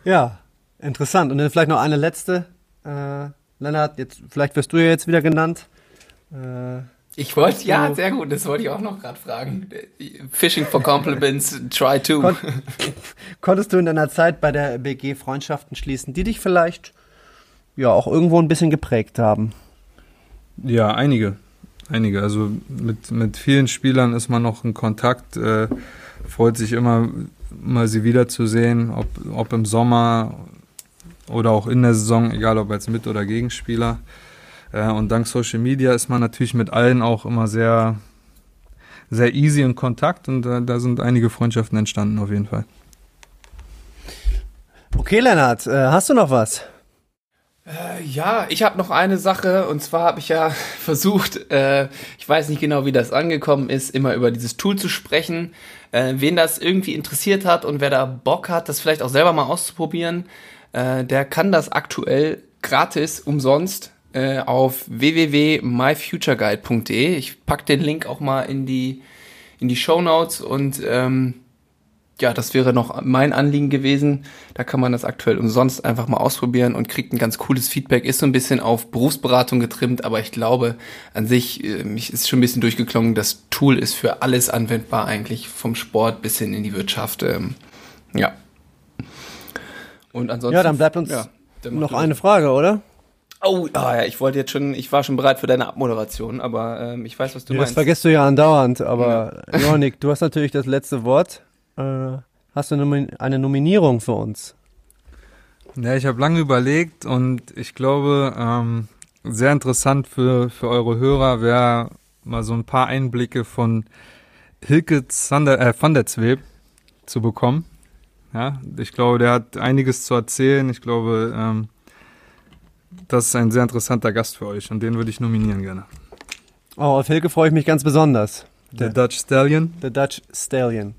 ja, interessant. Und dann vielleicht noch eine letzte. Äh, Lennart, jetzt, vielleicht wirst du ja jetzt wieder genannt. Äh, ich wollte, ja, sehr gut, das wollte ich auch noch gerade fragen. Fishing for Compliments, try to. Kon konntest du in deiner Zeit bei der BG Freundschaften schließen, die dich vielleicht ja auch irgendwo ein bisschen geprägt haben? Ja, einige. Einige. Also mit, mit vielen Spielern ist man noch in Kontakt. Äh, freut sich immer, mal sie wiederzusehen, ob, ob im Sommer oder auch in der Saison, egal ob als Mit- oder Gegenspieler. Äh, und dank Social Media ist man natürlich mit allen auch immer sehr, sehr easy in Kontakt und äh, da sind einige Freundschaften entstanden auf jeden Fall. Okay, Lennart, äh, hast du noch was? Äh, ja, ich habe noch eine Sache und zwar habe ich ja versucht, äh, ich weiß nicht genau, wie das angekommen ist, immer über dieses Tool zu sprechen. Äh, wen das irgendwie interessiert hat und wer da Bock hat, das vielleicht auch selber mal auszuprobieren, äh, der kann das aktuell gratis, umsonst äh, auf www.myfutureguide.de. Ich pack den Link auch mal in die in die Show Notes und ähm, ja, das wäre noch mein Anliegen gewesen. Da kann man das aktuell umsonst einfach mal ausprobieren und kriegt ein ganz cooles Feedback. Ist so ein bisschen auf Berufsberatung getrimmt, aber ich glaube an sich, äh, mich ist schon ein bisschen durchgeklungen. Das Tool ist für alles anwendbar eigentlich, vom Sport bis hin in die Wirtschaft. Ähm, ja. Und ansonsten. Ja, dann bleibt uns ja, noch eine Frage, oder? Oh, ah, ja, ich wollte jetzt schon, ich war schon bereit für deine Abmoderation, aber ähm, ich weiß, was du ja, meinst. Das vergisst du ja andauernd, aber ja. Jonik, du hast natürlich das letzte Wort. Äh, hast du eine Nominierung für uns? Ja, ich habe lange überlegt und ich glaube, ähm, sehr interessant für, für eure Hörer wäre mal so ein paar Einblicke von Hilke Zander, äh, van der Zweeb zu bekommen. Ja, ich glaube, der hat einiges zu erzählen. Ich glaube, ähm, das ist ein sehr interessanter Gast für euch und den würde ich nominieren gerne. Oh, auf Hilke freue ich mich ganz besonders. The Dutch Stallion. The Dutch Stallion.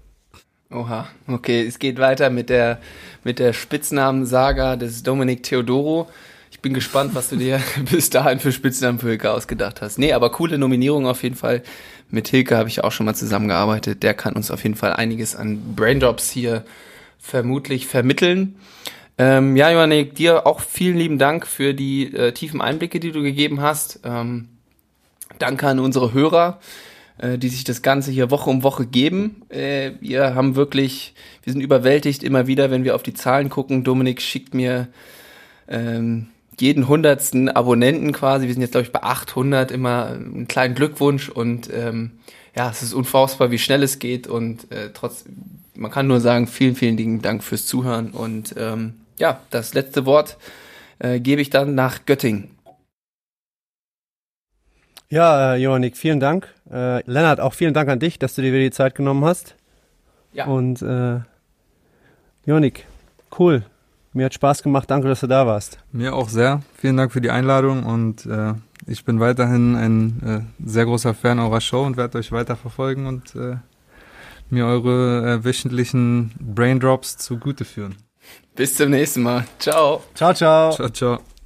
Oha, okay, es geht weiter mit der, mit der Spitznamen-Saga des Dominik Theodoro. Ich bin gespannt, was du dir bis dahin für Spitznamen für Hilke ausgedacht hast. Nee, aber coole Nominierung auf jeden Fall. Mit Hilke habe ich auch schon mal zusammengearbeitet. Der kann uns auf jeden Fall einiges an Braindrops hier vermutlich vermitteln. Ähm, ja, Johannik, dir auch vielen lieben Dank für die äh, tiefen Einblicke, die du gegeben hast. Ähm, danke an unsere Hörer äh, die sich das Ganze hier Woche um Woche geben. Äh, wir haben wirklich, wir sind überwältigt immer wieder, wenn wir auf die Zahlen gucken. Dominik schickt mir ähm, jeden hundertsten Abonnenten quasi, wir sind jetzt glaube ich bei 800, immer einen kleinen Glückwunsch und ähm, ja, es ist unfassbar, wie schnell es geht und äh, trotz, man kann nur sagen, vielen, vielen lieben Dank fürs Zuhören und ähm, ja, das letzte Wort äh, gebe ich dann nach Göttingen. Ja, äh, Johannik, vielen Dank. Äh, Lennart, auch vielen Dank an dich, dass du dir wieder die Zeit genommen hast. Ja. Und äh, Johannik, cool. Mir hat Spaß gemacht. Danke, dass du da warst. Mir auch sehr. Vielen Dank für die Einladung und äh, ich bin weiterhin ein äh, sehr großer Fan eurer Show und werde euch weiter verfolgen und äh, mir eure äh, wöchentlichen Braindrops zugute führen. Bis zum nächsten Mal. Ciao. Ciao, ciao. Ciao, ciao.